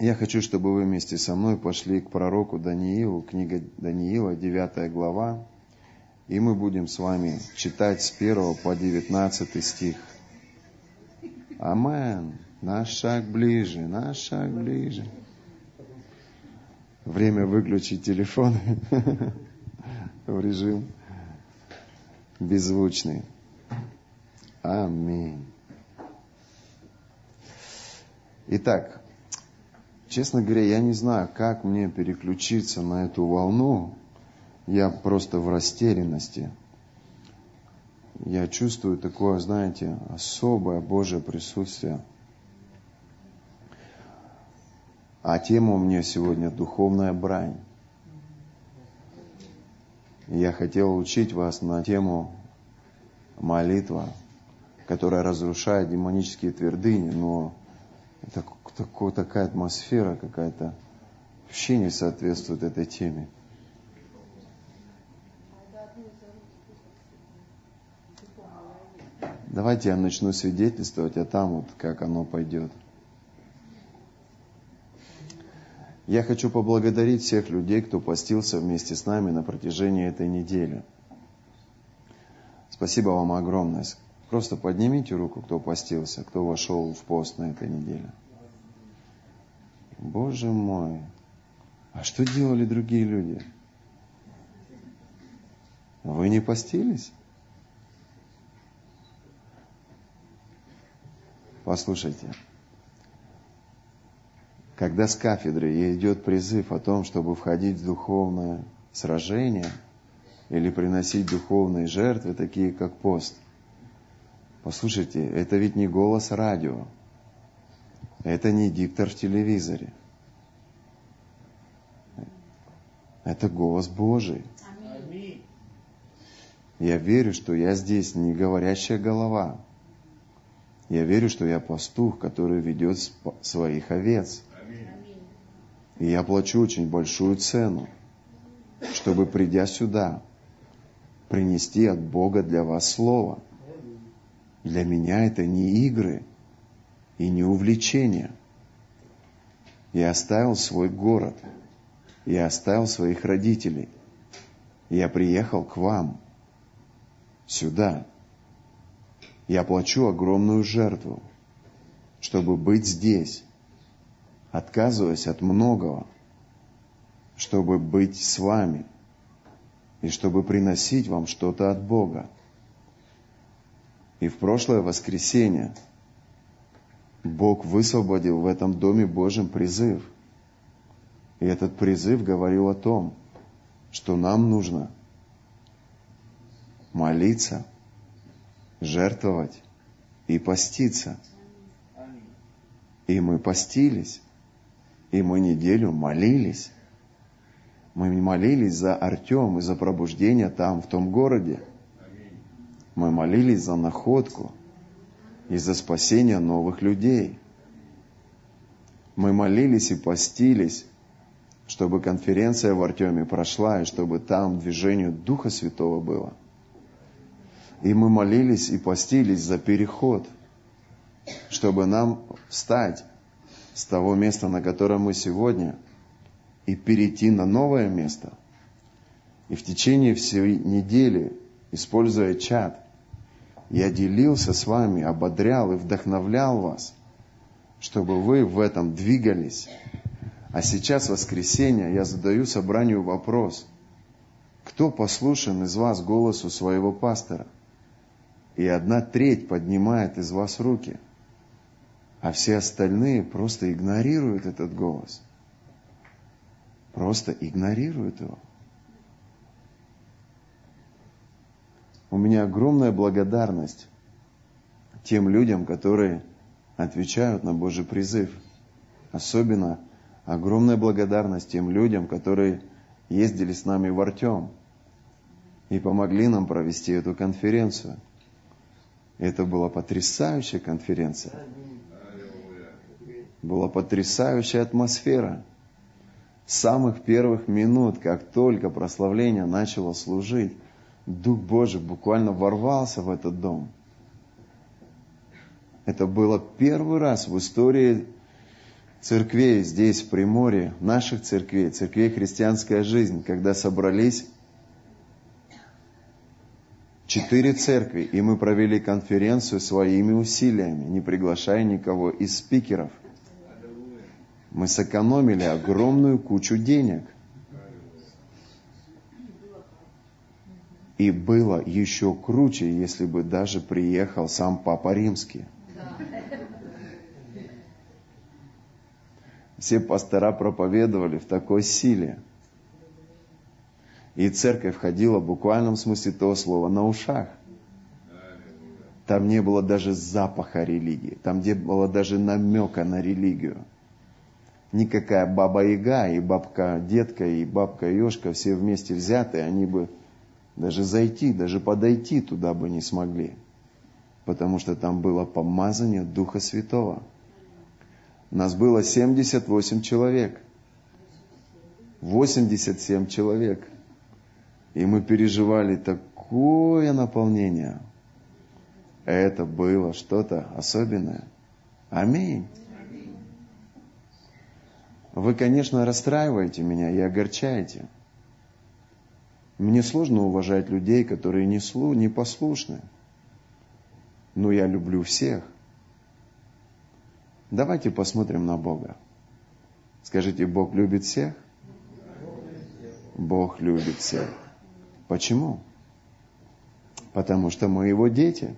Я хочу, чтобы вы вместе со мной пошли к пророку Даниилу, книга Даниила, 9 глава, и мы будем с вами читать с 1 по 19 стих. Амен. Наш шаг ближе, наш шаг ближе. Время выключить телефон в режим беззвучный. Аминь. Итак, честно говоря, я не знаю, как мне переключиться на эту волну. Я просто в растерянности. Я чувствую такое, знаете, особое Божье присутствие. А тема у меня сегодня духовная брань. Я хотел учить вас на тему молитва, которая разрушает демонические твердыни, но это такой, такая атмосфера какая-то вообще не соответствует этой теме. Давайте я начну свидетельствовать, а там вот как оно пойдет. Я хочу поблагодарить всех людей, кто постился вместе с нами на протяжении этой недели. Спасибо вам огромное. Просто поднимите руку, кто постился, кто вошел в пост на этой неделе. Боже мой, а что делали другие люди? Вы не постились? Послушайте, когда с кафедры идет призыв о том, чтобы входить в духовное сражение или приносить духовные жертвы, такие как пост – Послушайте, это ведь не голос радио. Это не диктор в телевизоре. Это голос Божий. Я верю, что я здесь не говорящая голова. Я верю, что я пастух, который ведет своих овец. И я плачу очень большую цену, чтобы, придя сюда, принести от Бога для вас Слово – для меня это не игры и не увлечения. Я оставил свой город. Я оставил своих родителей. Я приехал к вам, сюда. Я плачу огромную жертву, чтобы быть здесь, отказываясь от многого, чтобы быть с вами и чтобы приносить вам что-то от Бога. И в прошлое воскресенье Бог высвободил в этом Доме Божьем призыв. И этот призыв говорил о том, что нам нужно молиться, жертвовать и поститься. И мы постились, и мы неделю молились. Мы молились за Артем и за пробуждение там, в том городе – мы молились за находку и за спасение новых людей. Мы молились и постились, чтобы конференция в Артеме прошла, и чтобы там движение Духа Святого было. И мы молились и постились за переход, чтобы нам встать с того места, на котором мы сегодня, и перейти на новое место. И в течение всей недели используя чат, я делился с вами, ободрял и вдохновлял вас, чтобы вы в этом двигались. А сейчас, воскресенье, я задаю собранию вопрос. Кто послушен из вас голосу своего пастора? И одна треть поднимает из вас руки, а все остальные просто игнорируют этот голос. Просто игнорируют его. У меня огромная благодарность тем людям, которые отвечают на Божий призыв. Особенно огромная благодарность тем людям, которые ездили с нами в Артем и помогли нам провести эту конференцию. Это была потрясающая конференция. Была потрясающая атмосфера. С самых первых минут, как только прославление начало служить, Дух Божий буквально ворвался в этот дом. Это было первый раз в истории церквей здесь, в Приморье, наших церквей, церквей «Христианская жизнь», когда собрались четыре церкви, и мы провели конференцию своими усилиями, не приглашая никого из спикеров. Мы сэкономили огромную кучу денег. И было еще круче, если бы даже приехал сам Папа Римский. Все пастора проповедовали в такой силе. И церковь ходила в буквальном смысле того слова на ушах. Там не было даже запаха религии. Там не было даже намека на религию. Никакая баба Яга и бабка Детка и бабка Ёшка все вместе взятые, они бы даже зайти, даже подойти туда бы не смогли. Потому что там было помазание Духа Святого. Нас было 78 человек. 87 человек. И мы переживали такое наполнение. Это было что-то особенное. Аминь. Вы, конечно, расстраиваете меня и огорчаете. Мне сложно уважать людей, которые не, слу, не послушны. Но я люблю всех – Давайте посмотрим на Бога. Скажите, Бог любит всех? Бог любит всех. Почему? Потому что мы его дети.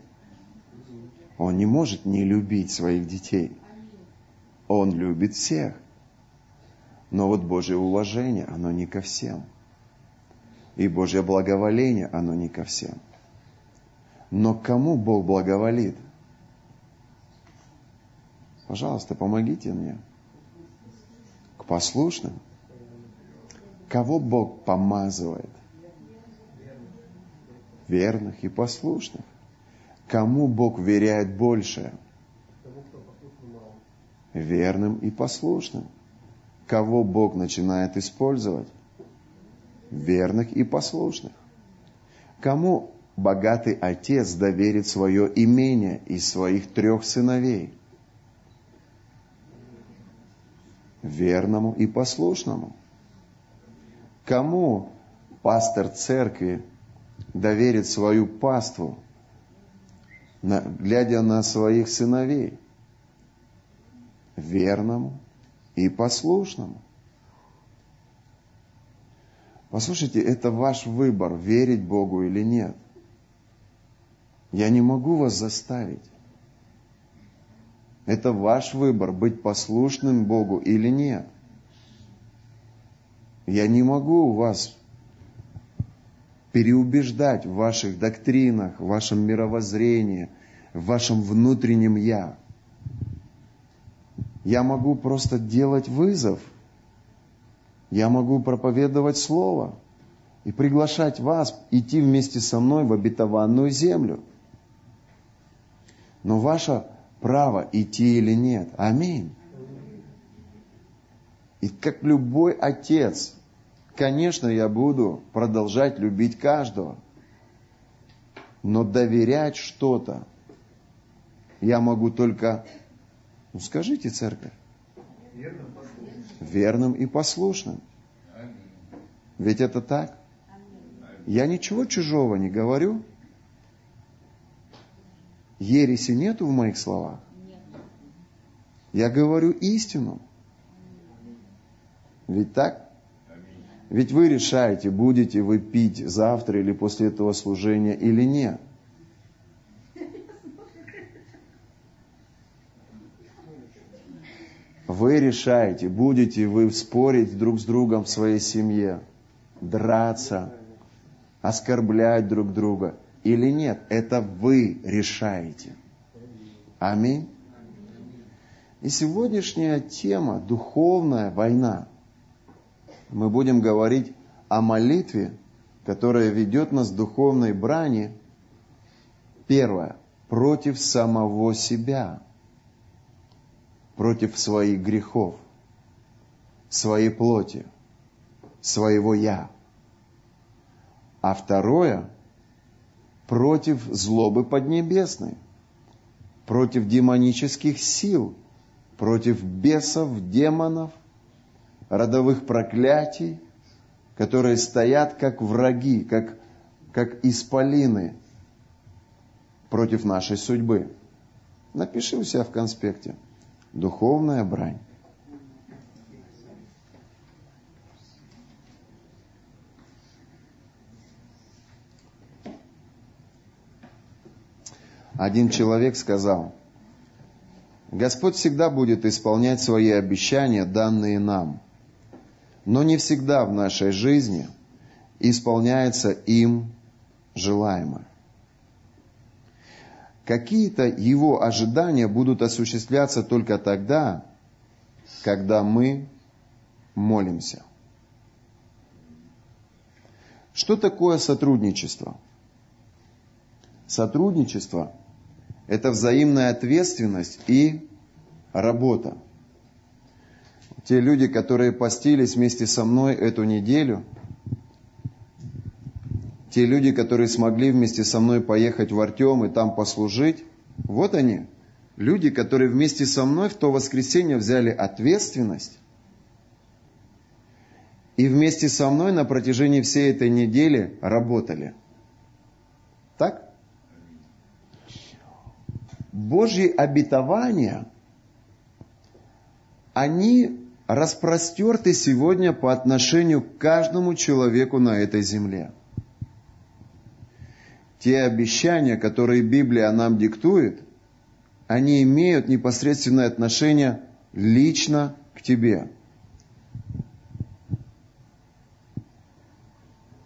Он не может не любить своих детей. Он любит всех. Но вот Божье уважение, оно не ко всем. И Божье благоволение, оно не ко всем. Но кому Бог благоволит – Пожалуйста, помогите мне. К послушным. Кого Бог помазывает? Верных и послушных. Кому Бог веряет больше? Верным и послушным. Кого Бог начинает использовать? Верных и послушных. Кому богатый отец доверит свое имение из своих трех сыновей? верному и послушному. Кому пастор церкви доверит свою паству, глядя на своих сыновей? Верному и послушному. Послушайте, это ваш выбор, верить Богу или нет. Я не могу вас заставить. Это ваш выбор, быть послушным Богу или нет. Я не могу вас переубеждать в ваших доктринах, в вашем мировоззрении, в вашем внутреннем «я». Я могу просто делать вызов. Я могу проповедовать Слово и приглашать вас идти вместе со мной в обетованную землю. Но ваша право идти или нет. Аминь. И как любой отец, конечно, я буду продолжать любить каждого. Но доверять что-то я могу только, ну скажите, церковь, и послушным. Ведь это так. Я ничего чужого не говорю, Ереси нету в моих словах. Я говорю истину. Ведь так? Ведь вы решаете, будете вы пить завтра или после этого служения или нет. Вы решаете, будете вы спорить друг с другом в своей семье, драться, оскорблять друг друга или нет. Это вы решаете. Аминь. И сегодняшняя тема – духовная война. Мы будем говорить о молитве, которая ведет нас к духовной брани. Первое – против самого себя, против своих грехов, своей плоти, своего «я». А второе – против злобы поднебесной, против демонических сил, против бесов, демонов, родовых проклятий, которые стоят как враги, как, как исполины против нашей судьбы. Напиши у себя в конспекте. Духовная брань. Один человек сказал, Господь всегда будет исполнять свои обещания, данные нам. Но не всегда в нашей жизни исполняется им желаемое. Какие-то его ожидания будут осуществляться только тогда, когда мы молимся. Что такое сотрудничество? Сотрудничество это взаимная ответственность и работа. Те люди, которые постились вместе со мной эту неделю, те люди, которые смогли вместе со мной поехать в Артем и там послужить, вот они, люди, которые вместе со мной в то воскресенье взяли ответственность и вместе со мной на протяжении всей этой недели работали. Так? Божьи обетования, они распростерты сегодня по отношению к каждому человеку на этой земле. Те обещания, которые Библия нам диктует, они имеют непосредственное отношение лично к тебе.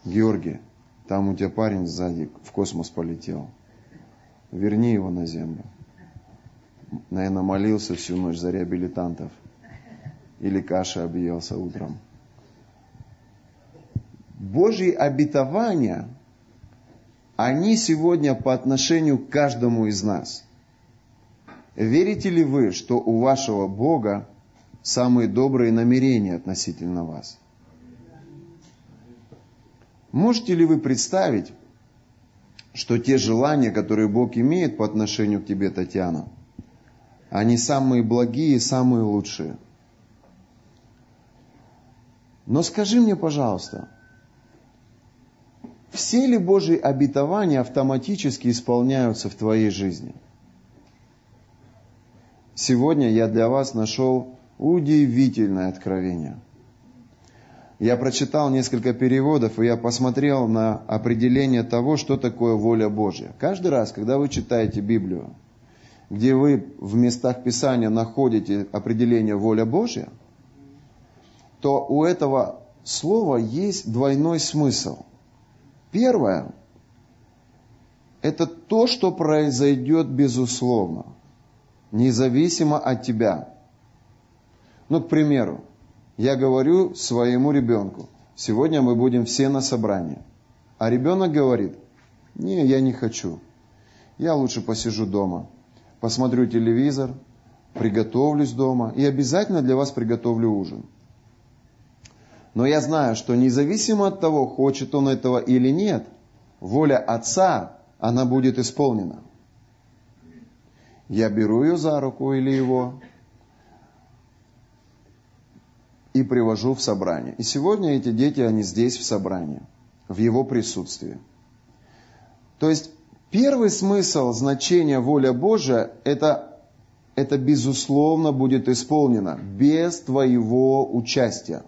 Георгий, там у тебя парень сзади в космос полетел. Верни его на землю наверное, молился всю ночь за реабилитантов. Или каши объелся утром. Божьи обетования, они сегодня по отношению к каждому из нас. Верите ли вы, что у вашего Бога самые добрые намерения относительно вас? Можете ли вы представить, что те желания, которые Бог имеет по отношению к тебе, Татьяна, они самые благие, самые лучшие. Но скажи мне, пожалуйста, все ли Божьи обетования автоматически исполняются в твоей жизни? Сегодня я для вас нашел удивительное откровение. Я прочитал несколько переводов, и я посмотрел на определение того, что такое воля Божья. Каждый раз, когда вы читаете Библию, где вы в местах Писания находите определение воля Божья, то у этого слова есть двойной смысл. Первое – это то, что произойдет безусловно, независимо от тебя. Ну, к примеру, я говорю своему ребенку, сегодня мы будем все на собрании. А ребенок говорит, не, я не хочу, я лучше посижу дома – посмотрю телевизор, приготовлюсь дома и обязательно для вас приготовлю ужин. Но я знаю, что независимо от того, хочет он этого или нет, воля Отца, она будет исполнена. Я беру ее за руку или его и привожу в собрание. И сегодня эти дети, они здесь в собрании, в его присутствии. То есть Первый смысл значения воля Божия – это, это безусловно будет исполнено без твоего участия.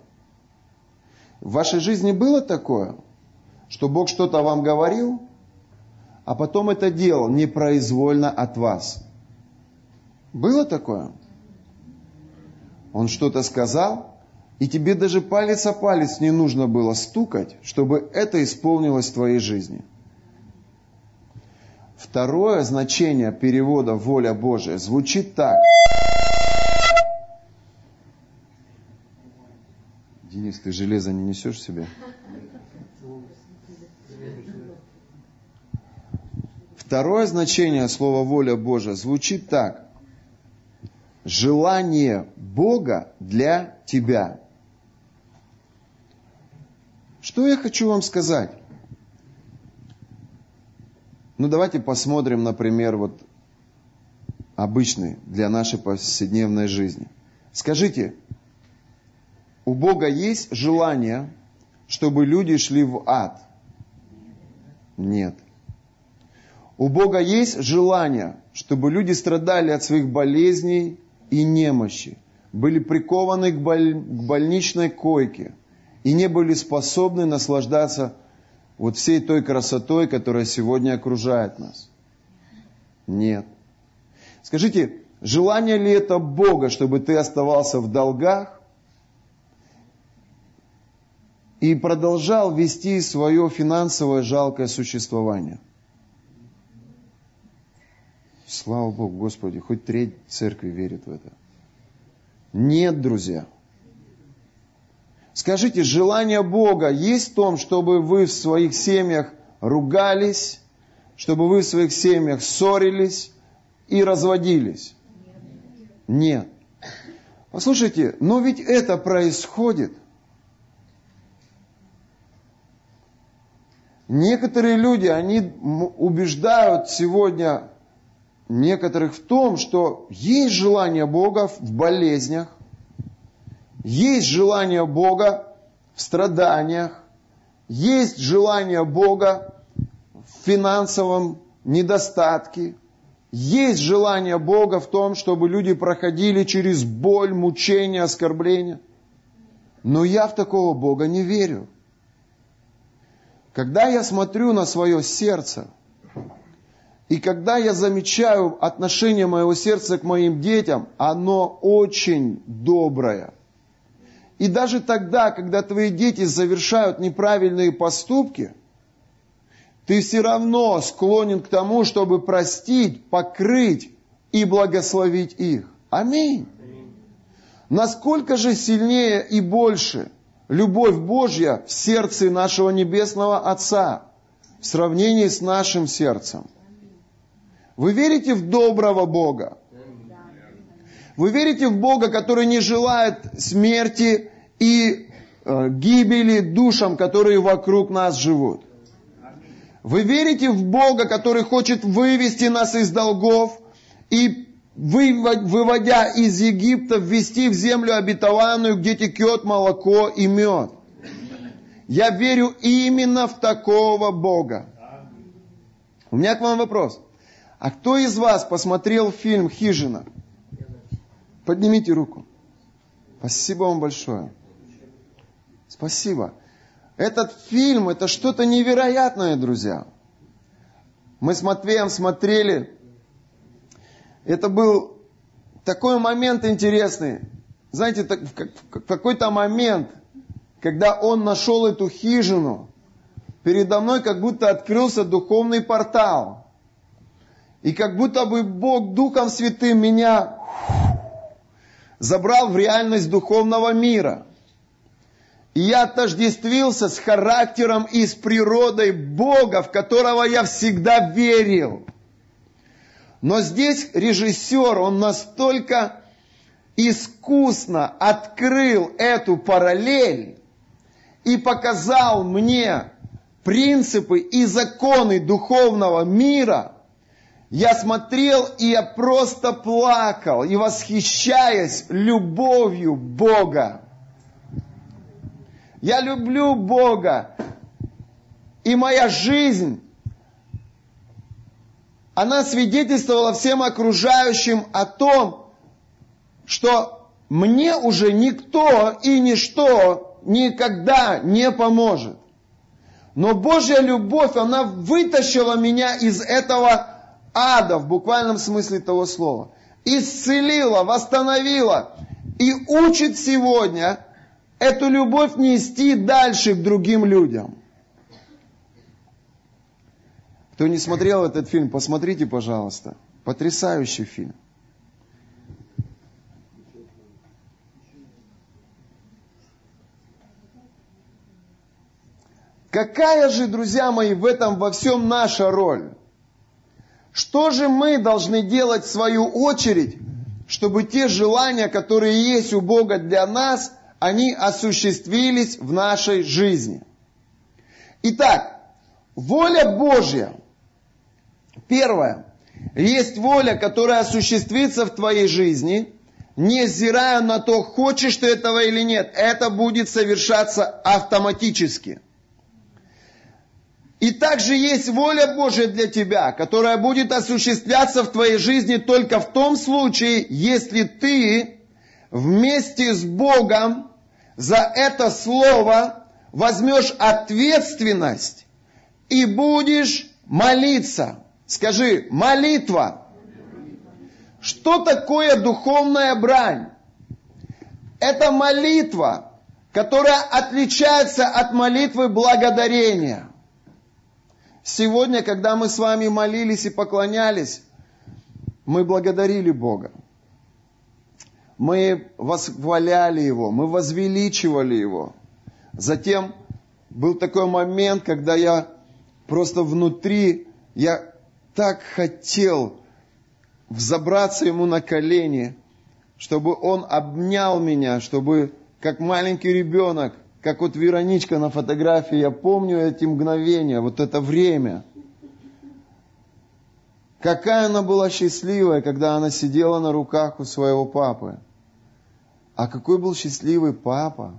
В вашей жизни было такое, что Бог что-то вам говорил, а потом это делал непроизвольно от вас? Было такое? Он что-то сказал, и тебе даже палец о палец не нужно было стукать, чтобы это исполнилось в твоей жизни – Второе значение перевода «воля Божия» звучит так. Денис, ты железо не несешь себе? Второе значение слова «воля Божия» звучит так. Желание Бога для тебя. Что я хочу вам сказать? Ну, давайте посмотрим, например, вот обычный для нашей повседневной жизни. Скажите, у Бога есть желание, чтобы люди шли в ад? Нет. У Бога есть желание, чтобы люди страдали от своих болезней и немощи, были прикованы к, боль... к больничной койке и не были способны наслаждаться вот всей той красотой, которая сегодня окружает нас. Нет. Скажите, желание ли это Бога, чтобы ты оставался в долгах и продолжал вести свое финансовое жалкое существование? Слава Богу, Господи, хоть треть церкви верит в это. Нет, друзья. Скажите, желание Бога есть в том, чтобы вы в своих семьях ругались, чтобы вы в своих семьях ссорились и разводились? Нет. Послушайте, но ведь это происходит. Некоторые люди, они убеждают сегодня некоторых в том, что есть желание Бога в болезнях, есть желание Бога в страданиях, есть желание Бога в финансовом недостатке, есть желание Бога в том, чтобы люди проходили через боль, мучения, оскорбления. Но я в такого Бога не верю. Когда я смотрю на свое сердце, и когда я замечаю отношение моего сердца к моим детям, оно очень доброе. И даже тогда, когда твои дети совершают неправильные поступки, ты все равно склонен к тому, чтобы простить, покрыть и благословить их. Аминь. Насколько же сильнее и больше любовь Божья в сердце нашего Небесного Отца в сравнении с нашим сердцем – вы верите в доброго Бога? Вы верите в Бога, который не желает смерти и э, гибели душам, которые вокруг нас живут? Вы верите в Бога, который хочет вывести нас из долгов и выводя из Египта, ввести в землю обетованную, где текет молоко и мед? Я верю именно в такого Бога. У меня к вам вопрос. А кто из вас посмотрел фильм «Хижина»? Поднимите руку. Спасибо вам большое. Спасибо. Этот фильм, это что-то невероятное, друзья. Мы с Матвеем смотрели. Это был такой момент интересный. Знаете, в какой-то момент, когда он нашел эту хижину, передо мной как будто открылся духовный портал. И как будто бы Бог Духом Святым меня забрал в реальность духовного мира. И я отождествился с характером и с природой Бога, в которого я всегда верил. Но здесь режиссер, он настолько искусно открыл эту параллель и показал мне принципы и законы духовного мира – я смотрел, и я просто плакал, и восхищаясь любовью Бога. Я люблю Бога. И моя жизнь, она свидетельствовала всем окружающим о том, что мне уже никто и ничто никогда не поможет. Но Божья любовь, она вытащила меня из этого ада в буквальном смысле того слова. Исцелила, восстановила и учит сегодня эту любовь нести дальше к другим людям. Кто не смотрел этот фильм, посмотрите, пожалуйста. Потрясающий фильм. Какая же, друзья мои, в этом во всем наша роль? Что же мы должны делать в свою очередь, чтобы те желания, которые есть у Бога для нас, они осуществились в нашей жизни? Итак, воля Божья. Первое. Есть воля, которая осуществится в твоей жизни, не взирая на то, хочешь ты этого или нет. Это будет совершаться автоматически. И также есть воля Божья для тебя, которая будет осуществляться в твоей жизни только в том случае, если ты вместе с Богом за это слово возьмешь ответственность и будешь молиться. Скажи, молитва. Что такое духовная брань? Это молитва, которая отличается от молитвы благодарения. Сегодня, когда мы с вами молились и поклонялись, мы благодарили Бога. Мы восхваляли Его, мы возвеличивали Его. Затем был такой момент, когда я просто внутри, я так хотел взобраться ему на колени, чтобы он обнял меня, чтобы как маленький ребенок, как вот Вероничка на фотографии, я помню эти мгновения, вот это время. Какая она была счастливая, когда она сидела на руках у своего папы. А какой был счастливый папа,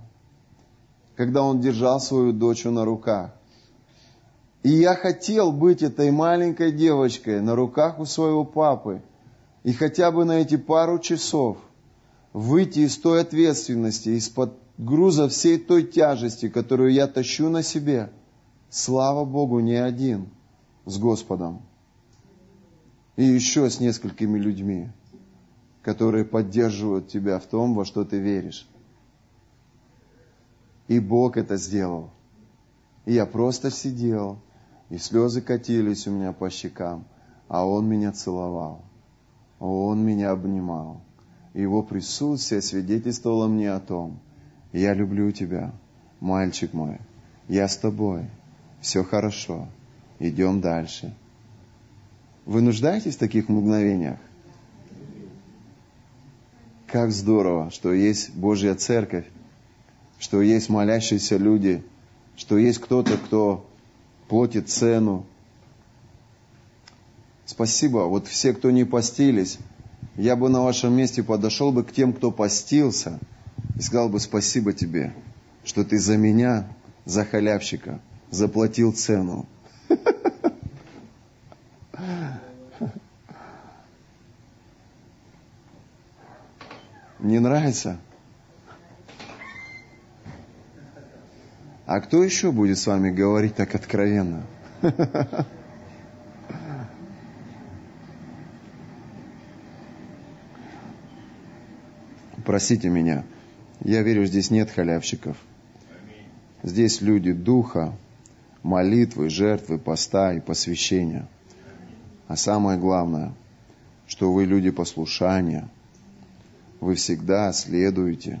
когда он держал свою дочь на руках. И я хотел быть этой маленькой девочкой на руках у своего папы. И хотя бы на эти пару часов выйти из той ответственности, из-под груза всей той тяжести, которую я тащу на себе. Слава Богу, не один, с Господом. И еще с несколькими людьми, которые поддерживают тебя в том, во что ты веришь. И Бог это сделал. И я просто сидел, и слезы катились у меня по щекам, а Он меня целовал, Он меня обнимал. Его присутствие свидетельствовало мне о том, я люблю тебя, мальчик мой, я с тобой, все хорошо, идем дальше. Вы нуждаетесь в таких мгновениях? Как здорово, что есть Божья Церковь, что есть молящиеся люди, что есть кто-то, кто платит цену. Спасибо. Вот все, кто не постились, я бы на вашем месте подошел бы к тем, кто постился, и сказал бы спасибо тебе, что ты за меня, за халявщика, заплатил цену. Не нравится? А кто еще будет с вами говорить так откровенно? Простите меня, я верю, здесь нет халявщиков. Здесь люди духа, молитвы, жертвы, поста и посвящения. А самое главное, что вы люди послушания. Вы всегда следуете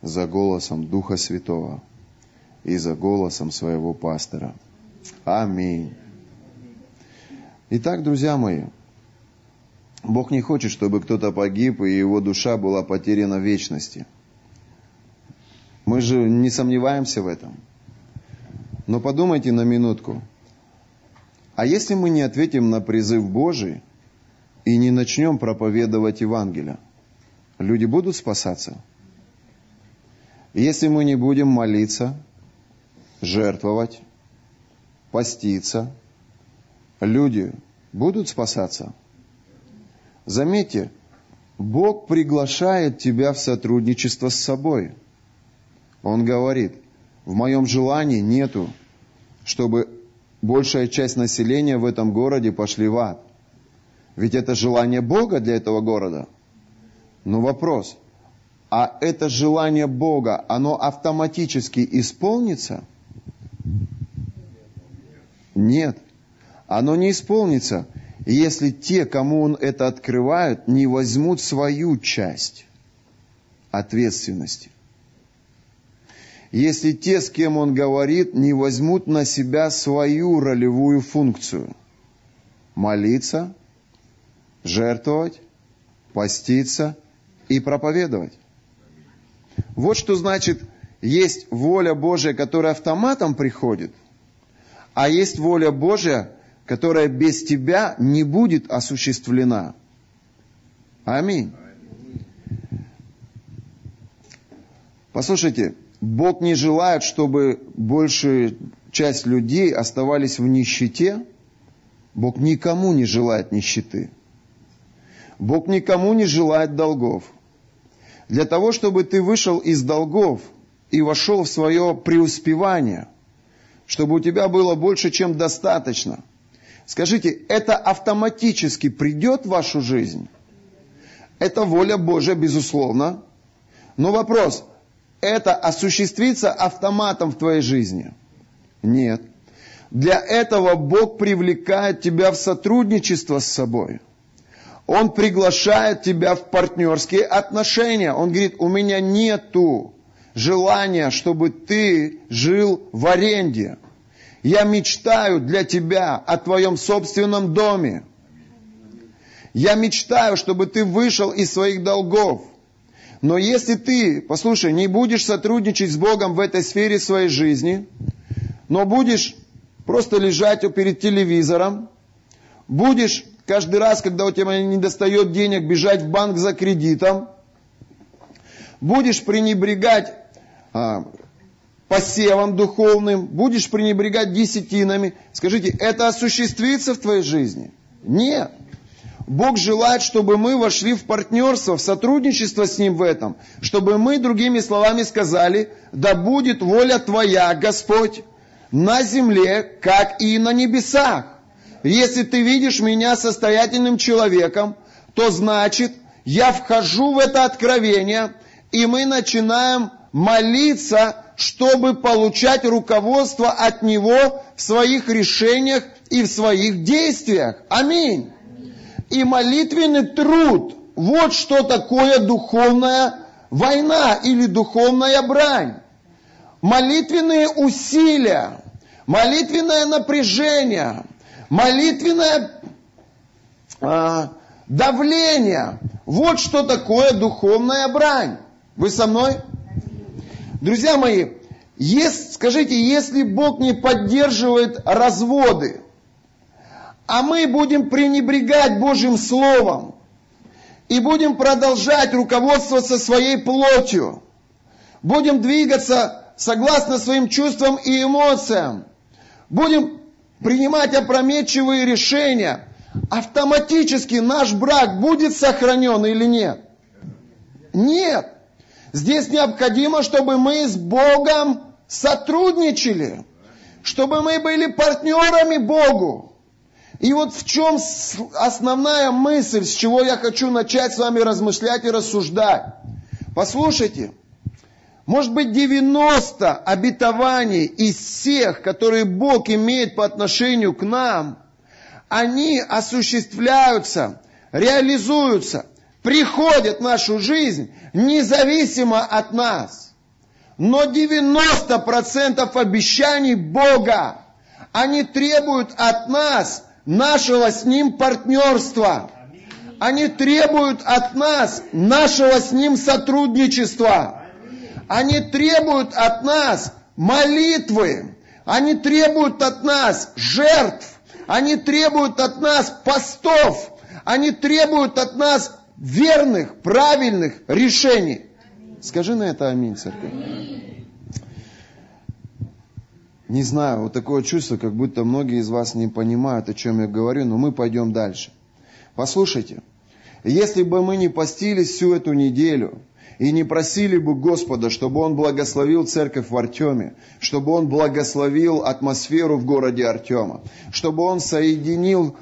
за голосом Духа Святого – и за голосом своего пастора. Аминь. Итак, друзья мои, Бог не хочет, чтобы кто-то погиб, и его душа была потеряна в вечности. Мы же не сомневаемся в этом. Но подумайте на минутку. А если мы не ответим на призыв Божий и не начнем проповедовать Евангелие, люди будут спасаться? Если мы не будем молиться, жертвовать, поститься, люди будут спасаться. Заметьте, Бог приглашает тебя в сотрудничество с собой. Он говорит, в моем желании нету, чтобы большая часть населения в этом городе пошли в ад. Ведь это желание Бога для этого города. Но вопрос, а это желание Бога, оно автоматически исполнится – нет. Оно не исполнится, если те, кому он это открывает, не возьмут свою часть ответственности. Если те, с кем он говорит, не возьмут на себя свою ролевую функцию. Молиться, жертвовать, поститься и проповедовать. Вот что значит, есть воля Божья, которая автоматом приходит – а есть воля Божья, которая без тебя не будет осуществлена. Аминь. Послушайте, Бог не желает, чтобы большая часть людей оставались в нищете. Бог никому не желает нищеты. Бог никому не желает долгов. Для того, чтобы ты вышел из долгов и вошел в свое преуспевание, чтобы у тебя было больше, чем достаточно. Скажите, это автоматически придет в вашу жизнь? Это воля Божья, безусловно. Но вопрос, это осуществится автоматом в твоей жизни? Нет. Для этого Бог привлекает тебя в сотрудничество с собой. Он приглашает тебя в партнерские отношения. Он говорит, у меня нету желания, чтобы ты жил в аренде. Я мечтаю для тебя о твоем собственном доме. Я мечтаю, чтобы ты вышел из своих долгов. Но если ты, послушай, не будешь сотрудничать с Богом в этой сфере своей жизни, но будешь просто лежать перед телевизором, будешь каждый раз, когда у тебя не достает денег, бежать в банк за кредитом, будешь пренебрегать посевом духовным, будешь пренебрегать десятинами, скажите, это осуществится в твоей жизни? Нет. Бог желает, чтобы мы вошли в партнерство, в сотрудничество с Ним в этом, чтобы мы, другими словами, сказали, да будет воля Твоя, Господь, на земле, как и на небесах. Если ты видишь меня состоятельным человеком, то значит, я вхожу в это откровение, и мы начинаем молиться, чтобы получать руководство от Него в своих решениях и в своих действиях. Аминь и молитвенный труд. Вот что такое духовная война или духовная брань. Молитвенные усилия, молитвенное напряжение, молитвенное э, давление. Вот что такое духовная брань. Вы со мной? Друзья мои, есть, скажите, если Бог не поддерживает разводы, а мы будем пренебрегать Божьим Словом и будем продолжать руководствоваться своей плотью, будем двигаться согласно своим чувствам и эмоциям, будем принимать опрометчивые решения, автоматически наш брак будет сохранен или нет? Нет. Здесь необходимо, чтобы мы с Богом сотрудничали, чтобы мы были партнерами Богу. И вот в чем основная мысль, с чего я хочу начать с вами размышлять и рассуждать. Послушайте, может быть 90 обетований из всех, которые Бог имеет по отношению к нам, они осуществляются, реализуются, приходят в нашу жизнь независимо от нас. Но 90% обещаний Бога, они требуют от нас нашего с Ним партнерства. Они требуют от нас нашего с Ним сотрудничества. Они требуют от нас молитвы. Они требуют от нас жертв. Они требуют от нас постов. Они требуют от нас верных, правильных решений. Скажи на это аминь, церковь. Не знаю, вот такое чувство, как будто многие из вас не понимают, о чем я говорю, но мы пойдем дальше. Послушайте, если бы мы не постились всю эту неделю и не просили бы Господа, чтобы Он благословил церковь в Артеме, чтобы Он благословил атмосферу в городе Артема, чтобы Он соединил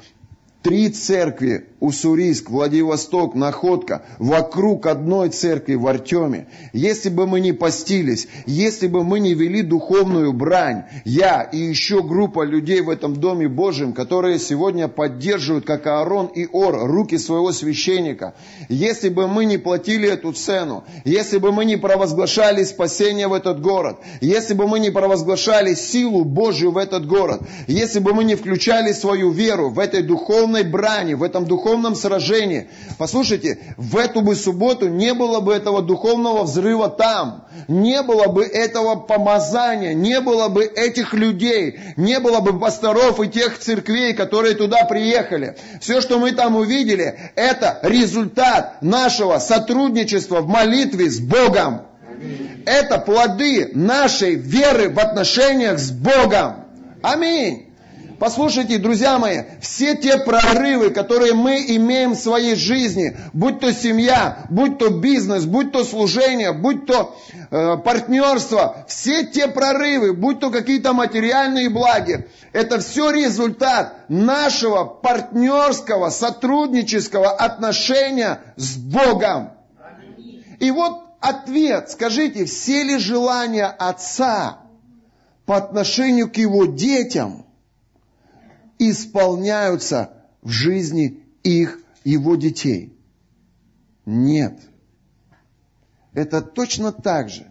три церкви Уссурийск, Владивосток, Находка, вокруг одной церкви в Артеме. Если бы мы не постились, если бы мы не вели духовную брань, я и еще группа людей в этом Доме Божьем, которые сегодня поддерживают, как Аарон и Ор, руки своего священника, если бы мы не платили эту цену, если бы мы не провозглашали спасение в этот город, если бы мы не провозглашали силу Божью в этот город, если бы мы не включали свою веру в этой духовной духовной брани, в этом духовном сражении. Послушайте, в эту бы субботу не было бы этого духовного взрыва там, не было бы этого помазания, не было бы этих людей, не было бы пасторов и тех церквей, которые туда приехали. Все, что мы там увидели, это результат нашего сотрудничества в молитве с Богом. Это плоды нашей веры в отношениях с Богом. Аминь. Послушайте, друзья мои, все те прорывы, которые мы имеем в своей жизни, будь то семья, будь то бизнес, будь то служение, будь то э, партнерство, все те прорывы, будь то какие-то материальные благи, это все результат нашего партнерского, сотруднического отношения с Богом. И вот ответ, скажите, все ли желания отца по отношению к его детям – исполняются в жизни их, его детей. Нет. Это точно так же,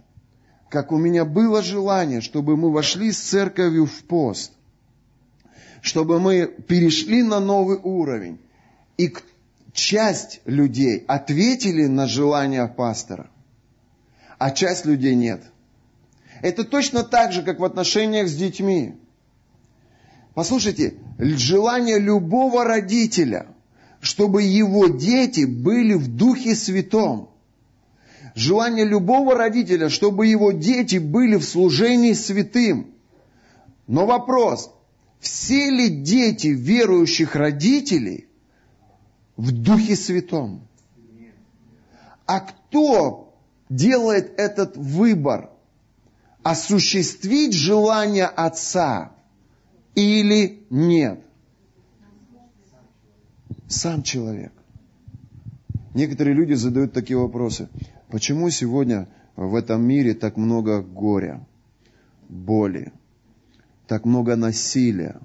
как у меня было желание, чтобы мы вошли с церковью в пост, чтобы мы перешли на новый уровень, и часть людей ответили на желание пастора, а часть людей нет. Это точно так же, как в отношениях с детьми. Послушайте, желание любого родителя, чтобы его дети были в Духе Святом. Желание любого родителя, чтобы его дети были в служении святым. Но вопрос, все ли дети верующих родителей в Духе Святом? А кто делает этот выбор? Осуществить желание Отца – или нет? Сам человек. Некоторые люди задают такие вопросы. Почему сегодня в этом мире так много горя, боли, так много насилия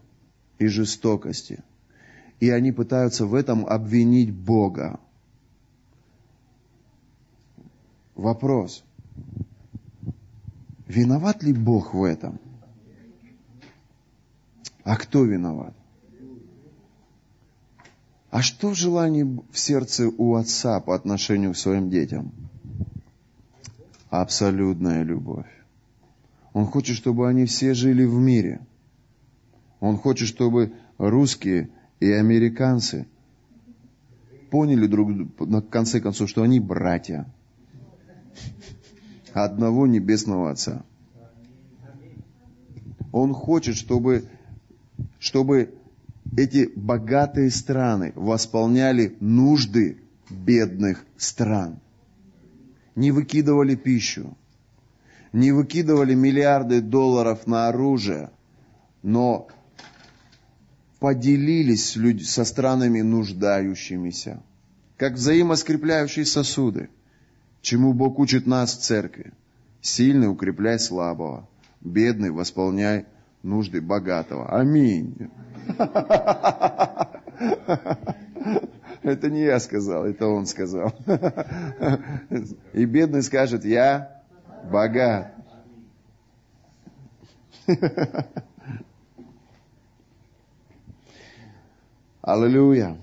и жестокости? И они пытаются в этом обвинить Бога. Вопрос. Виноват ли Бог в этом? А кто виноват? А что в желании в сердце у отца по отношению к своим детям? Абсолютная любовь. Он хочет, чтобы они все жили в мире. Он хочет, чтобы русские и американцы поняли друг на конце концов, что они братья одного небесного Отца. Он хочет, чтобы чтобы эти богатые страны восполняли нужды бедных стран. Не выкидывали пищу, не выкидывали миллиарды долларов на оружие, но поделились со странами нуждающимися, как взаимоскрепляющие сосуды, чему Бог учит нас в церкви. Сильный укрепляй слабого, бедный восполняй нужды богатого. Аминь. Это не я сказал, это он сказал. И бедный скажет, я богат. Аллилуйя.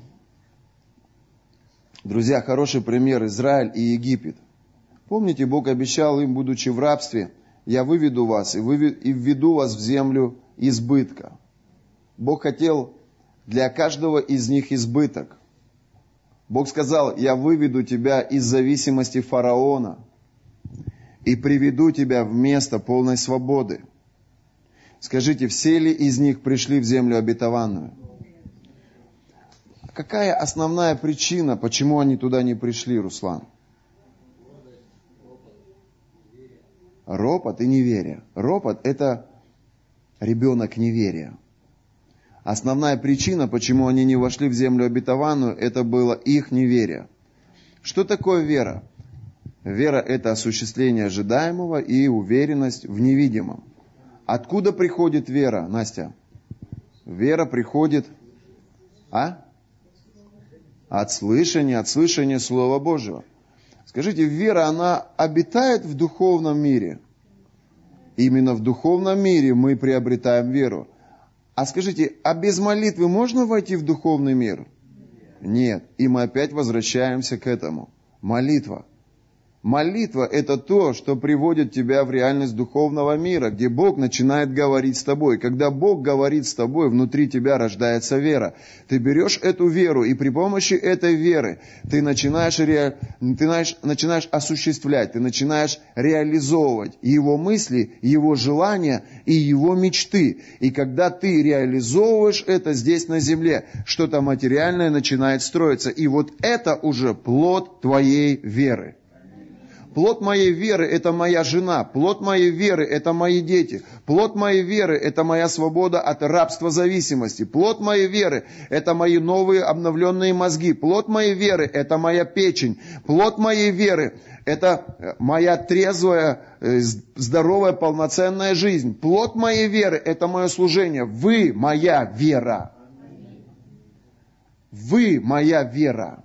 Друзья, хороший пример Израиль и Египет. Помните, Бог обещал им, будучи в рабстве, я выведу вас и, введу вас в землю избытка. Бог хотел для каждого из них избыток. Бог сказал, я выведу тебя из зависимости фараона и приведу тебя в место полной свободы. Скажите, все ли из них пришли в землю обетованную? Какая основная причина, почему они туда не пришли, Руслан? Ропот и неверие. Ропот – это ребенок неверия. Основная причина, почему они не вошли в землю обетованную, это было их неверие. Что такое вера? Вера – это осуществление ожидаемого и уверенность в невидимом. Откуда приходит вера, Настя? Вера приходит а? от слышания, от слышания Слова Божьего. Скажите, вера, она обитает в духовном мире? Именно в духовном мире мы приобретаем веру. А скажите, а без молитвы можно войти в духовный мир? Нет. И мы опять возвращаемся к этому. Молитва – Молитва – это то, что приводит тебя в реальность духовного мира, где Бог начинает говорить с тобой. Когда Бог говорит с тобой, внутри тебя рождается вера. Ты берешь эту веру, и при помощи этой веры ты начинаешь, ре... ты начинаешь осуществлять, ты начинаешь реализовывать Его мысли, Его желания и Его мечты. И когда ты реализовываешь это здесь на земле, что-то материальное начинает строиться. И вот это уже плод твоей веры. Плод моей веры – это моя жена. Плод моей веры – это мои дети. Плод моей веры – это моя свобода от рабства зависимости. Плод моей веры – это мои новые обновленные мозги. Плод моей веры – это моя печень. Плод моей веры – это э, моя трезвая, э, здоровая, полноценная жизнь. Плод моей веры – это мое служение. Вы – моя вера. Вы – моя вера.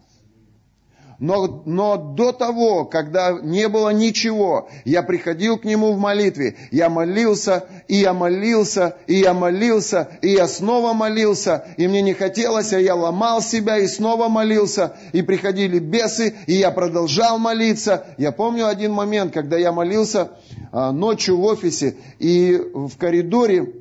Но, но до того, когда не было ничего, я приходил к Нему в молитве. Я молился, и я молился, и я молился, и я снова молился. И мне не хотелось, а я ломал себя и снова молился. И приходили бесы, и я продолжал молиться. Я помню один момент, когда я молился а, ночью в офисе, и в коридоре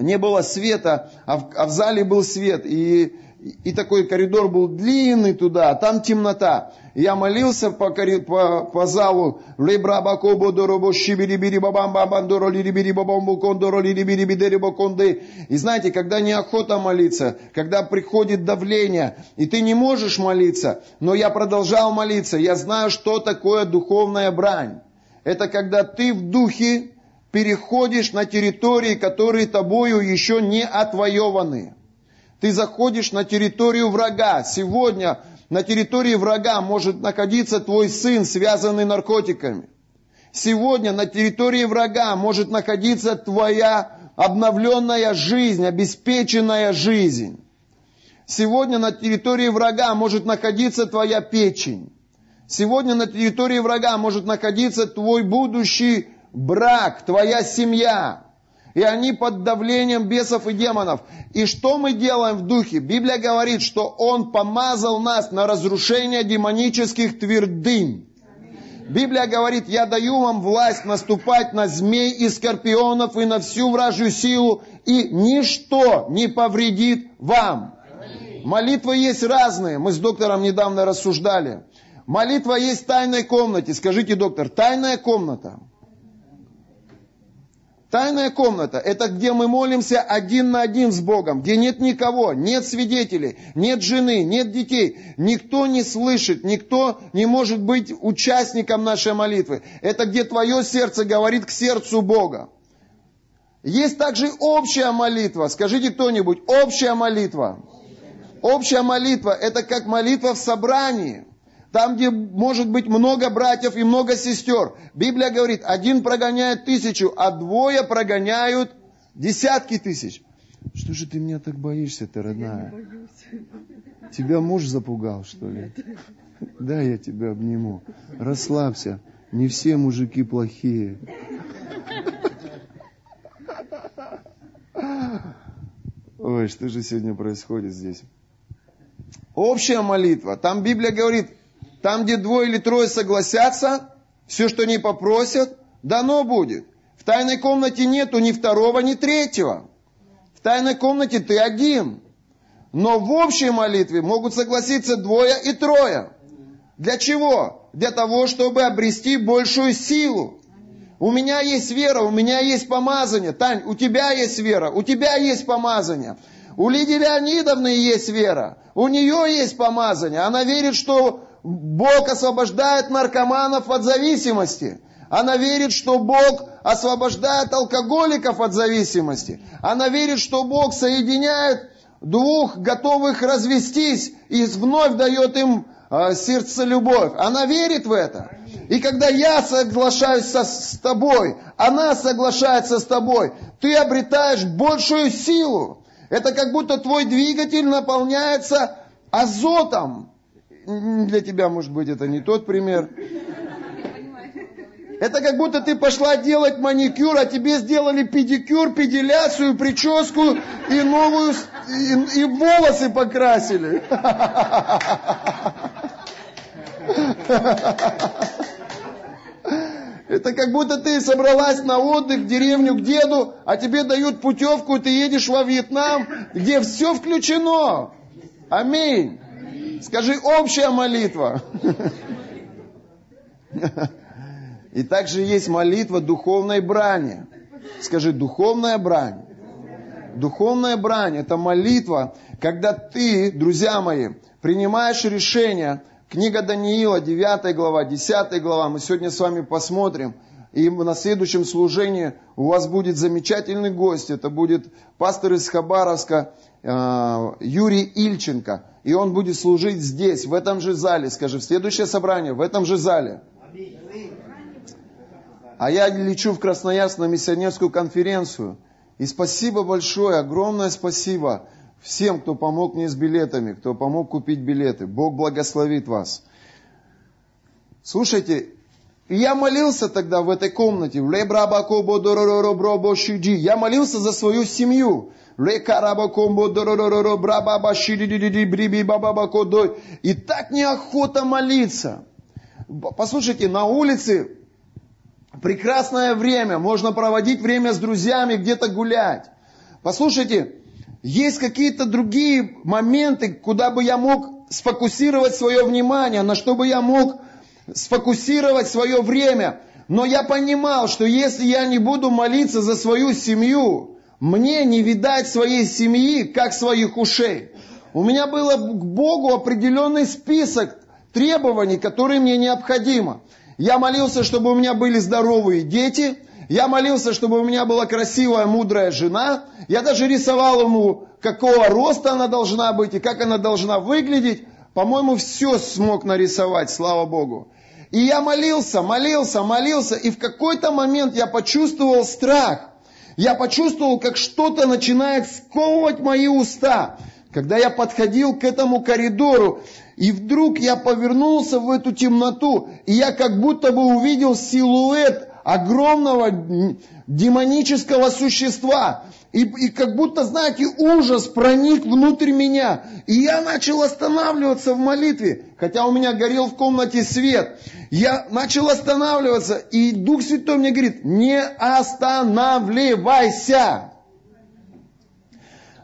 не было света, а в, а в зале был свет. И и такой коридор был длинный туда, а там темнота. я молился по, по, по залу, и знаете, когда неохота молиться, когда приходит давление, и ты не можешь молиться, но я продолжал молиться, я знаю, что такое духовная брань. Это когда ты в духе переходишь на территории, которые тобою еще не отвоеваны. Ты заходишь на территорию врага. Сегодня на территории врага может находиться твой сын, связанный наркотиками. Сегодня на территории врага может находиться твоя обновленная жизнь, обеспеченная жизнь. Сегодня на территории врага может находиться твоя печень. Сегодня на территории врага может находиться твой будущий брак, твоя семья. И они под давлением бесов и демонов. И что мы делаем в духе? Библия говорит, что Он помазал нас на разрушение демонических твердынь. Библия говорит, я даю вам власть наступать на змей и скорпионов и на всю вражью силу, и ничто не повредит вам. Молитвы есть разные. Мы с доктором недавно рассуждали. Молитва есть в тайной комнате. Скажите, доктор, тайная комната – Тайная комната – это где мы молимся один на один с Богом, где нет никого, нет свидетелей, нет жены, нет детей. Никто не слышит, никто не может быть участником нашей молитвы. Это где твое сердце говорит к сердцу Бога. Есть также общая молитва. Скажите кто-нибудь, общая молитва. Общая молитва – это как молитва в собрании – там, где может быть много братьев и много сестер. Библия говорит, один прогоняет тысячу, а двое прогоняют десятки тысяч. Что же ты меня так боишься, ты родная? Тебя муж запугал, что ли? Да, я тебя обниму. Расслабься. Не все мужики плохие. Ой, что же сегодня происходит здесь? Общая молитва. Там Библия говорит, там, где двое или трое согласятся, все, что они попросят, дано будет. В тайной комнате нету ни второго, ни третьего. В тайной комнате ты один. Но в общей молитве могут согласиться двое и трое. Для чего? Для того, чтобы обрести большую силу. У меня есть вера, у меня есть помазание. Тань, у тебя есть вера, у тебя есть помазание. У Лидии Леонидовны есть вера, у нее есть помазание. Она верит, что Бог освобождает наркоманов от зависимости. Она верит, что Бог освобождает алкоголиков от зависимости. Она верит, что Бог соединяет двух готовых развестись и вновь дает им э, сердце любовь. Она верит в это. И когда я соглашаюсь со, с тобой, она соглашается с тобой, ты обретаешь большую силу. Это как будто твой двигатель наполняется азотом для тебя, может быть, это не тот пример. Это как будто ты пошла делать маникюр, а тебе сделали педикюр, педиляцию, прическу и новую, и, и волосы покрасили. Это как будто ты собралась на отдых в деревню к деду, а тебе дают путевку, ты едешь во Вьетнам, где все включено. Аминь. Скажи общая молитва. И также есть молитва духовной брани. Скажи, духовная брань. Духовная брань – это молитва, когда ты, друзья мои, принимаешь решение. Книга Даниила, 9 глава, 10 глава, мы сегодня с вами посмотрим. И на следующем служении у вас будет замечательный гость. Это будет пастор из Хабаровска Юрий Ильченко. И он будет служить здесь, в этом же зале. Скажи, в следующее собрание, в этом же зале. А я лечу в Красноярск на миссионерскую конференцию. И спасибо большое, огромное спасибо всем, кто помог мне с билетами, кто помог купить билеты. Бог благословит вас. Слушайте, я молился тогда в этой комнате. Я молился за свою семью. И так неохота молиться. Послушайте, на улице прекрасное время, можно проводить время с друзьями, где-то гулять. Послушайте, есть какие-то другие моменты, куда бы я мог сфокусировать свое внимание, на что бы я мог сфокусировать свое время. Но я понимал, что если я не буду молиться за свою семью, мне не видать своей семьи, как своих ушей. У меня был к Богу определенный список требований, которые мне необходимо. Я молился, чтобы у меня были здоровые дети. Я молился, чтобы у меня была красивая, мудрая жена. Я даже рисовал ему, какого роста она должна быть и как она должна выглядеть. По-моему, все смог нарисовать, слава Богу. И я молился, молился, молился, и в какой-то момент я почувствовал страх. Я почувствовал, как что-то начинает сковывать мои уста. Когда я подходил к этому коридору, и вдруг я повернулся в эту темноту, и я как будто бы увидел силуэт огромного демонического существа. И, и как будто, знаете, ужас проник внутрь меня. И я начал останавливаться в молитве, хотя у меня горел в комнате свет. Я начал останавливаться, и Дух Святой мне говорит, не останавливайся.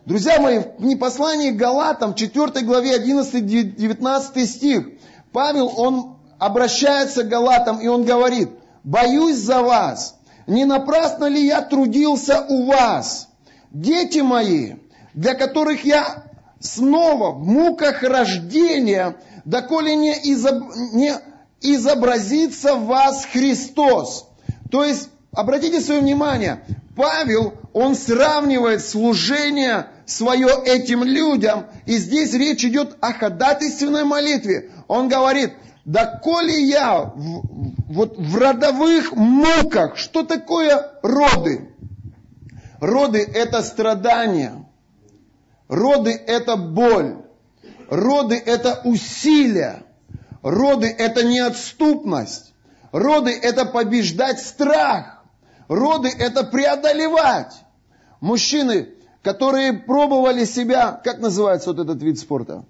Друзья мои, в послании Галатам, 4 главе 11-19 стих, Павел, он обращается к Галатам, и он говорит, «Боюсь за вас, не напрасно ли я трудился у вас, дети мои, для которых я снова в муках рождения, доколе не, изоб... не изобразится в вас Христос». То есть, обратите свое внимание, Павел, он сравнивает служение свое этим людям. И здесь речь идет о ходатайственной молитве. Он говорит, да коли я в, вот в родовых муках, что такое роды? Роды это страдания. Роды это боль. Роды это усилия. Роды это неотступность. Роды это побеждать страх. Роды это преодолевать. Мужчины, которые пробовали себя, как называется вот этот вид спорта?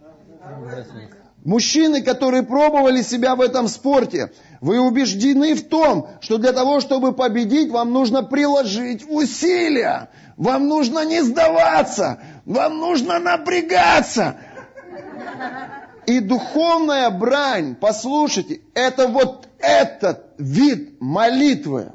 Мужчины, которые пробовали себя в этом спорте, вы убеждены в том, что для того, чтобы победить, вам нужно приложить усилия. Вам нужно не сдаваться. Вам нужно напрягаться. И духовная брань, послушайте, это вот этот вид молитвы.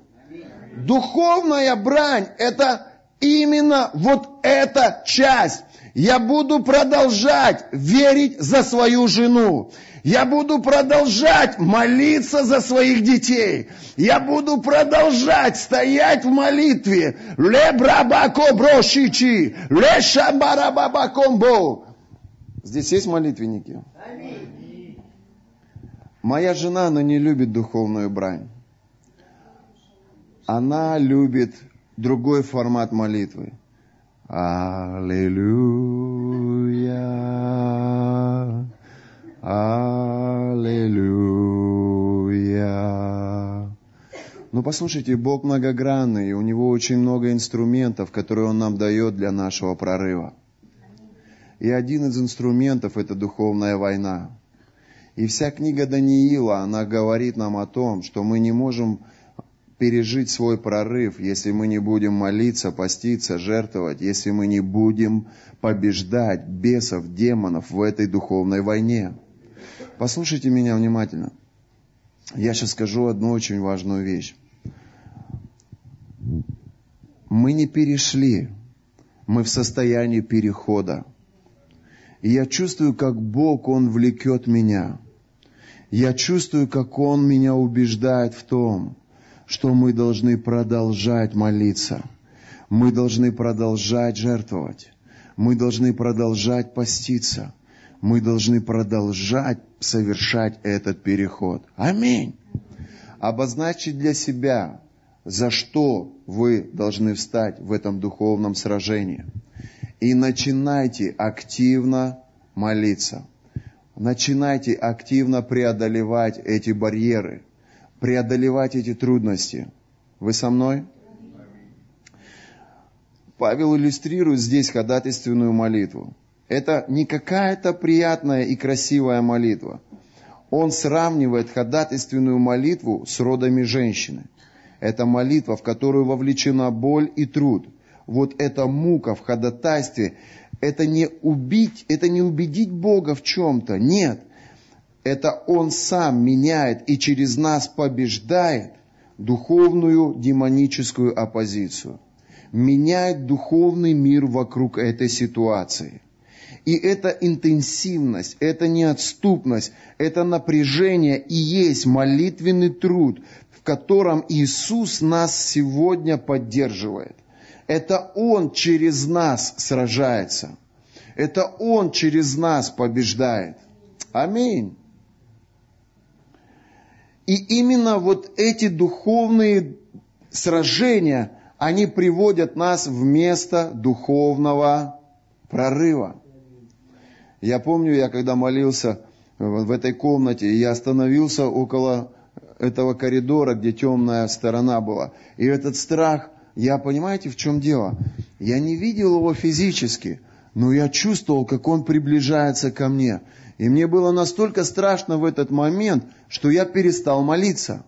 Духовная брань – это именно вот эта часть. Я буду продолжать верить за свою жену. Я буду продолжать молиться за своих детей. Я буду продолжать стоять в молитве. Ле брабако брошичи, ле шабарабабакомбо. Здесь есть молитвенники? Моя жена, она не любит духовную брань. Она любит другой формат молитвы. Аллилуйя, Аллилуйя. послушайте, Бог многогранный, у Него очень много инструментов, которые Он нам дает для нашего прорыва. И один из инструментов – это духовная война. И вся книга Даниила, она говорит нам о том, что мы не можем пережить свой прорыв, если мы не будем молиться, поститься, жертвовать, если мы не будем побеждать бесов, демонов в этой духовной войне. Послушайте меня внимательно. Я сейчас скажу одну очень важную вещь. Мы не перешли, мы в состоянии перехода. И я чувствую, как Бог, Он влекет меня. Я чувствую, как Он меня убеждает в том, что мы должны продолжать молиться. Мы должны продолжать жертвовать. Мы должны продолжать поститься. Мы должны продолжать совершать этот переход. Аминь. Обозначить для себя, за что вы должны встать в этом духовном сражении. И начинайте активно молиться. Начинайте активно преодолевать эти барьеры – преодолевать эти трудности. Вы со мной? Павел иллюстрирует здесь ходатайственную молитву. Это не какая-то приятная и красивая молитва. Он сравнивает ходатайственную молитву с родами женщины. Это молитва, в которую вовлечена боль и труд. Вот эта мука в ходатайстве, это не убить, это не убедить Бога в чем-то. Нет, это Он сам меняет и через нас побеждает духовную демоническую оппозицию. Меняет духовный мир вокруг этой ситуации. И эта интенсивность, эта неотступность, это напряжение и есть молитвенный труд, в котором Иисус нас сегодня поддерживает. Это Он через нас сражается. Это Он через нас побеждает. Аминь. И именно вот эти духовные сражения, они приводят нас в место духовного прорыва. Я помню, я когда молился в этой комнате, я остановился около этого коридора, где темная сторона была. И этот страх, я понимаете, в чем дело? Я не видел его физически, но я чувствовал, как он приближается ко мне. И мне было настолько страшно в этот момент, что я перестал молиться.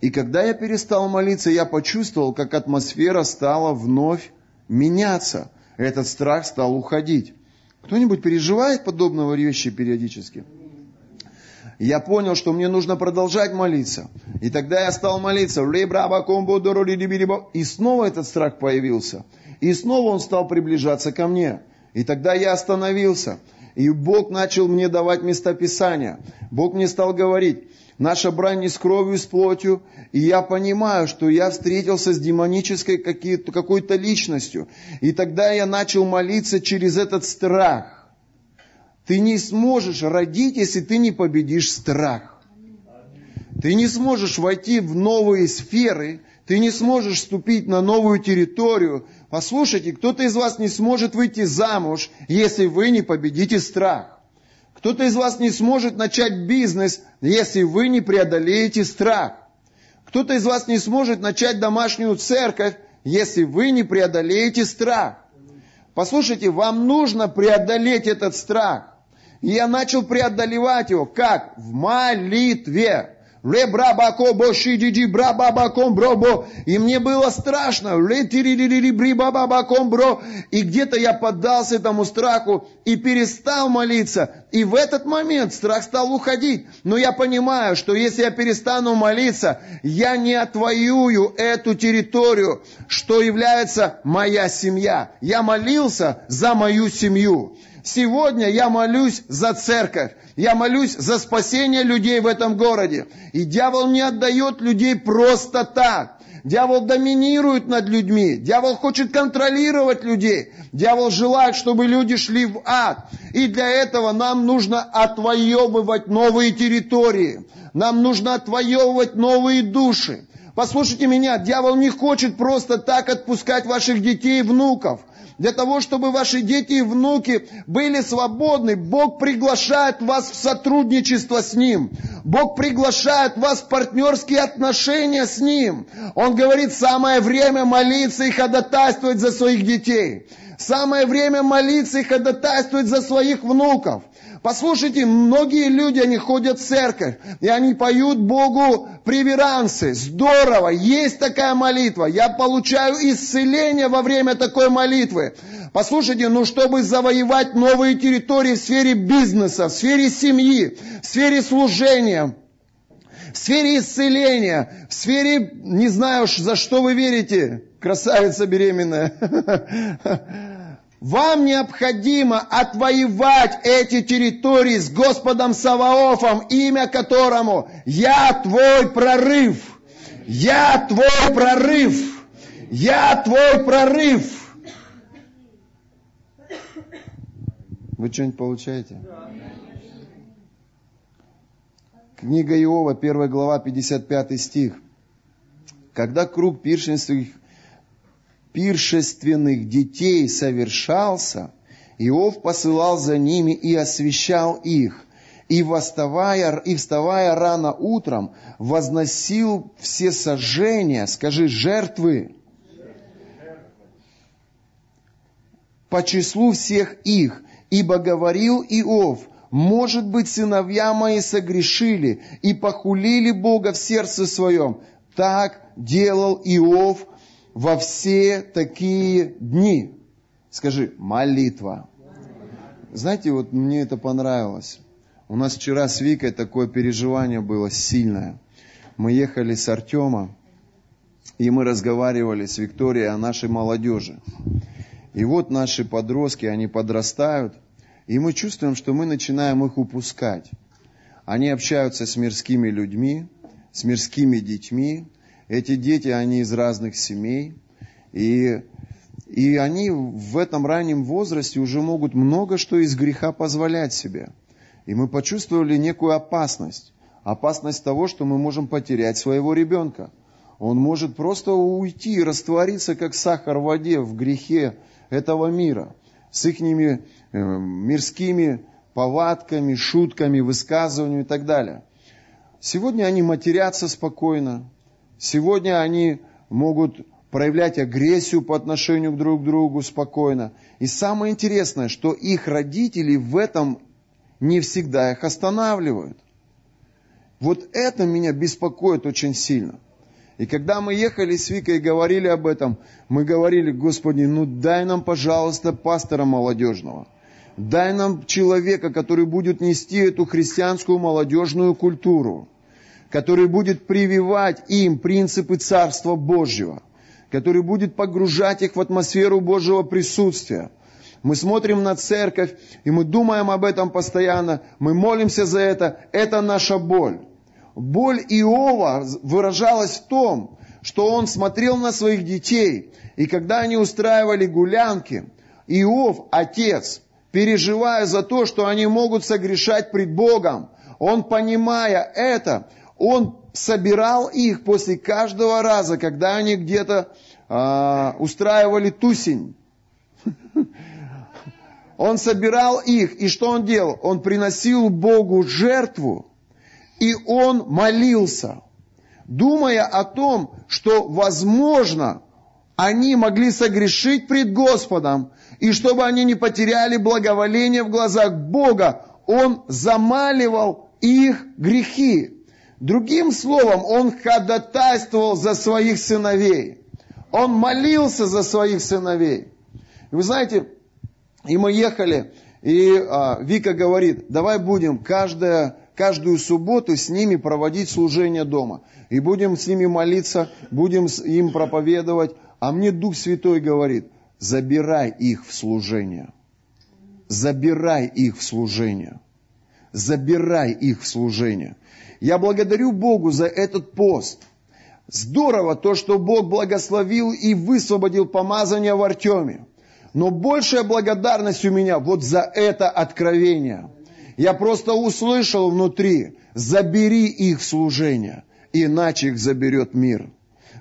И когда я перестал молиться, я почувствовал, как атмосфера стала вновь меняться. Этот страх стал уходить. Кто-нибудь переживает подобного вещи периодически? Я понял, что мне нужно продолжать молиться. И тогда я стал молиться. И снова этот страх появился. И снова он стал приближаться ко мне. И тогда я остановился. И Бог начал мне давать местописания. Бог мне стал говорить, наша брань не с кровью и с плотью. И я понимаю, что я встретился с демонической какой-то личностью. И тогда я начал молиться через этот страх. Ты не сможешь родить, если ты не победишь страх. Ты не сможешь войти в новые сферы, ты не сможешь вступить на новую территорию, Послушайте, кто-то из вас не сможет выйти замуж, если вы не победите страх. Кто-то из вас не сможет начать бизнес, если вы не преодолеете страх. Кто-то из вас не сможет начать домашнюю церковь, если вы не преодолеете страх. Послушайте, вам нужно преодолеть этот страх. И я начал преодолевать его. Как? В молитве. Лебрабако шидиди брабабаком бробо. И мне было страшно. Летиридирибрибабаком бро. И где-то я поддался этому страху и перестал молиться. И в этот момент страх стал уходить. Но я понимаю, что если я перестану молиться, я не отвоюю эту территорию, что является моя семья. Я молился за мою семью. Сегодня я молюсь за церковь. Я молюсь за спасение людей в этом городе. И дьявол не отдает людей просто так. Дьявол доминирует над людьми. Дьявол хочет контролировать людей. Дьявол желает, чтобы люди шли в ад. И для этого нам нужно отвоевывать новые территории. Нам нужно отвоевывать новые души. Послушайте меня, дьявол не хочет просто так отпускать ваших детей и внуков. Для того, чтобы ваши дети и внуки были свободны, Бог приглашает вас в сотрудничество с Ним. Бог приглашает вас в партнерские отношения с Ним. Он говорит, самое время молиться и ходатайствовать за своих детей. Самое время молиться и ходатайствовать за своих внуков. Послушайте, многие люди, они ходят в церковь, и они поют Богу приверансы. Здорово, есть такая молитва. Я получаю исцеление во время такой молитвы. Послушайте, ну чтобы завоевать новые территории в сфере бизнеса, в сфере семьи, в сфере служения, в сфере исцеления, в сфере, не знаю, за что вы верите, красавица беременная. Вам необходимо отвоевать эти территории с Господом Саваофом, имя которому «Я твой прорыв». «Я твой прорыв». «Я твой прорыв». Вы что-нибудь получаете? Книга Иова, 1 глава, 55 стих. Когда круг пиршенских пиршественных детей совершался, Иов посылал за ними и освещал их, и, восставая, и вставая рано утром, возносил все сожжения, скажи, жертвы, по числу всех их, ибо говорил Иов, может быть, сыновья мои согрешили и похулили Бога в сердце своем. Так делал Иов во все такие дни. Скажи, молитва. Знаете, вот мне это понравилось. У нас вчера с Викой такое переживание было сильное. Мы ехали с Артема, и мы разговаривали с Викторией о нашей молодежи. И вот наши подростки, они подрастают, и мы чувствуем, что мы начинаем их упускать. Они общаются с мирскими людьми, с мирскими детьми, эти дети, они из разных семей, и, и они в этом раннем возрасте уже могут много что из греха позволять себе. И мы почувствовали некую опасность. Опасность того, что мы можем потерять своего ребенка. Он может просто уйти раствориться, как сахар в воде, в грехе этого мира. С их э, мирскими повадками, шутками, высказываниями и так далее. Сегодня они матерятся спокойно, Сегодня они могут проявлять агрессию по отношению друг к другу спокойно. И самое интересное, что их родители в этом не всегда их останавливают. Вот это меня беспокоит очень сильно. И когда мы ехали с Викой и говорили об этом, мы говорили, Господи, ну дай нам, пожалуйста, пастора молодежного. Дай нам человека, который будет нести эту христианскую молодежную культуру который будет прививать им принципы Царства Божьего, который будет погружать их в атмосферу Божьего присутствия. Мы смотрим на церковь, и мы думаем об этом постоянно, мы молимся за это, это наша боль. Боль Иова выражалась в том, что он смотрел на своих детей, и когда они устраивали гулянки, Иов, отец, переживая за то, что они могут согрешать пред Богом, он, понимая это, он собирал их после каждого раза, когда они где-то а, устраивали тусень. Он собирал их, и что он делал? Он приносил Богу жертву, и он молился, думая о том, что, возможно, они могли согрешить пред Господом, и чтобы они не потеряли благоволение в глазах Бога, он замаливал их грехи. Другим словом, он ходатайствовал за своих сыновей. Он молился за своих сыновей. И вы знаете, и мы ехали, и а, Вика говорит, давай будем каждая, каждую субботу с ними проводить служение дома. И будем с ними молиться, будем им проповедовать. А мне Дух Святой говорит, забирай их в служение. Забирай их в служение. Забирай их в служение. Я благодарю Богу за этот пост. Здорово то, что Бог благословил и высвободил помазание в Артеме. Но большая благодарность у меня вот за это откровение. Я просто услышал внутри, забери их в служение, иначе их заберет мир.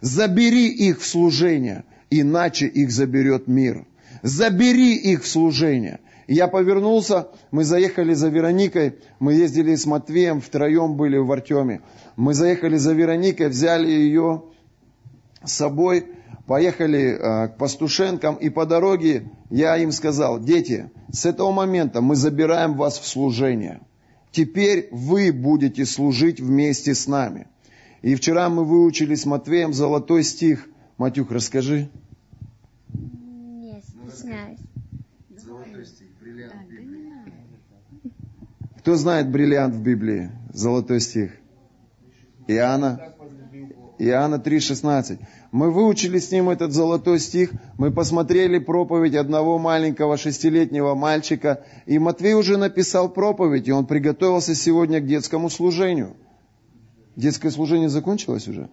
Забери их в служение, иначе их заберет мир. Забери их в служение. И я повернулся, мы заехали за Вероникой, мы ездили с Матвеем, втроем были в Артеме. Мы заехали за Вероникой, взяли ее с собой, поехали э, к пастушенкам, и по дороге я им сказал, дети, с этого момента мы забираем вас в служение. Теперь вы будете служить вместе с нами. И вчера мы выучили с Матвеем золотой стих. Матюх, расскажи. Не стесняюсь. Кто знает бриллиант в Библии? Золотой стих. Иоанна. Иоанна 3,16. Мы выучили с ним этот золотой стих, мы посмотрели проповедь одного маленького шестилетнего мальчика, и Матвей уже написал проповедь, и он приготовился сегодня к детскому служению. Детское служение закончилось уже?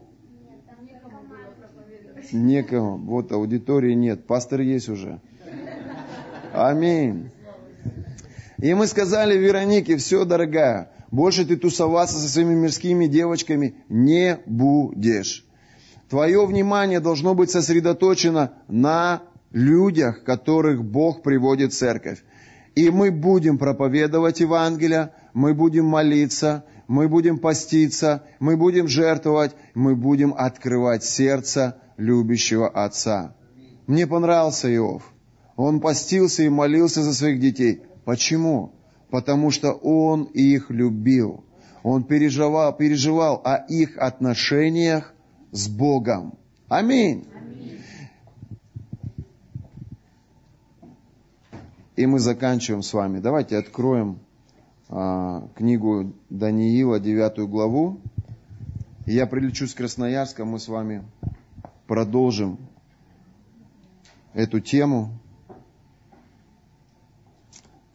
Некому. Вот аудитории нет. Пастор есть уже. Аминь. И мы сказали Веронике, все, дорогая, больше ты тусоваться со своими мирскими девочками не будешь. Твое внимание должно быть сосредоточено на людях, которых Бог приводит в церковь. И мы будем проповедовать Евангелие, мы будем молиться, мы будем поститься, мы будем жертвовать, мы будем открывать сердце любящего Отца. Мне понравился Иов. Он постился и молился за своих детей. Почему? Потому что он их любил. Он переживал, переживал о их отношениях с Богом. Аминь. И мы заканчиваем с вами. Давайте откроем а, книгу Даниила, 9 главу. Я прилечу с Красноярска, мы с вами продолжим эту тему.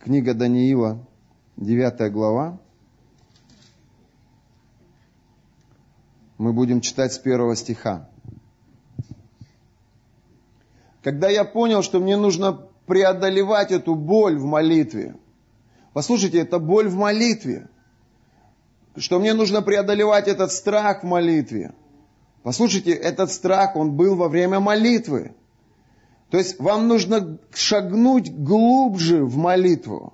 Книга Даниила, 9 глава. Мы будем читать с первого стиха. Когда я понял, что мне нужно преодолевать эту боль в молитве. Послушайте, это боль в молитве. Что мне нужно преодолевать этот страх в молитве. Послушайте, этот страх, он был во время молитвы. То есть вам нужно шагнуть глубже в молитву.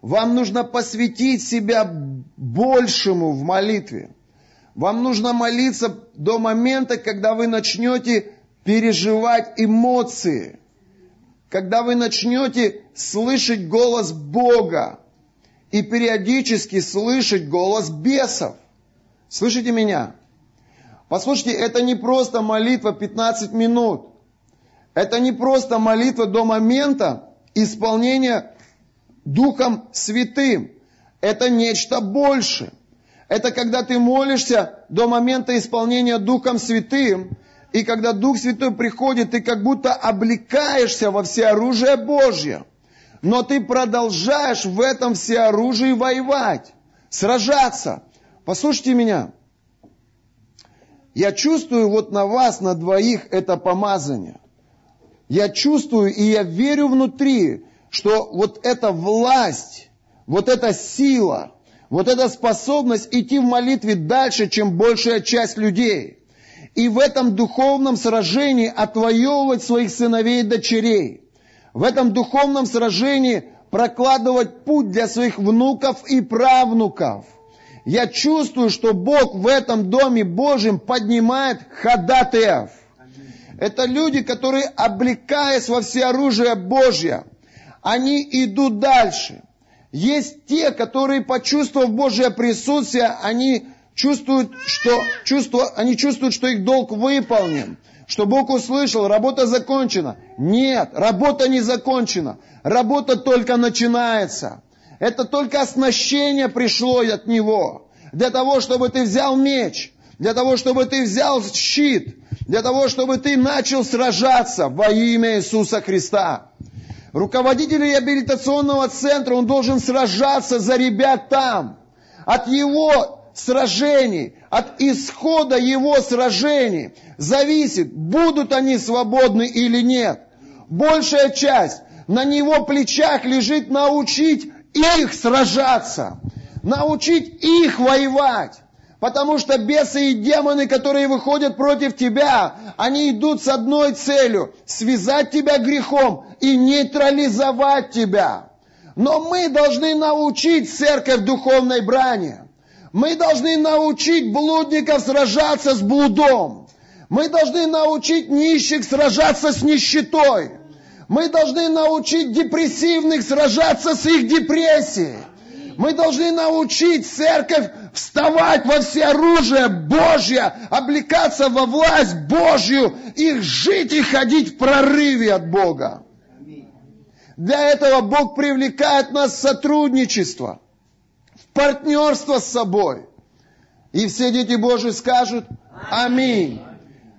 Вам нужно посвятить себя большему в молитве. Вам нужно молиться до момента, когда вы начнете переживать эмоции. Когда вы начнете слышать голос Бога и периодически слышать голос бесов. Слышите меня? Послушайте, это не просто молитва 15 минут. Это не просто молитва до момента исполнения Духом Святым. Это нечто большее. Это когда ты молишься до момента исполнения Духом Святым, и когда Дух Святой приходит, ты как будто облекаешься во всеоружие Божье. Но ты продолжаешь в этом всеоружии воевать, сражаться. Послушайте меня. Я чувствую вот на вас, на двоих, это помазание. Я чувствую и я верю внутри, что вот эта власть, вот эта сила, вот эта способность идти в молитве дальше, чем большая часть людей. И в этом духовном сражении отвоевывать своих сыновей и дочерей. В этом духовном сражении прокладывать путь для своих внуков и правнуков. Я чувствую, что Бог в этом Доме Божьем поднимает ходатаев – это люди, которые, облекаясь во всеоружие Божье, они идут дальше. Есть те, которые, почувствовав Божье присутствие, они чувствуют, что, чувство, они чувствуют, что их долг выполнен, что Бог услышал, работа закончена. Нет, работа не закончена. Работа только начинается. Это только оснащение пришло от Него. Для того, чтобы ты взял меч, для того, чтобы ты взял щит, для того, чтобы ты начал сражаться во имя Иисуса Христа. Руководитель реабилитационного центра, он должен сражаться за ребят там. От его сражений, от исхода его сражений зависит, будут они свободны или нет. Большая часть на него плечах лежит научить их сражаться, научить их воевать. Потому что бесы и демоны, которые выходят против тебя, они идут с одной целью – связать тебя грехом и нейтрализовать тебя. Но мы должны научить церковь духовной брани. Мы должны научить блудников сражаться с блудом. Мы должны научить нищих сражаться с нищетой. Мы должны научить депрессивных сражаться с их депрессией. Мы должны научить церковь вставать во все оружие Божье, облекаться во власть Божью, их жить и ходить в прорыве от Бога. Для этого Бог привлекает нас в сотрудничество, в партнерство с собой. И все дети Божьи скажут Аминь.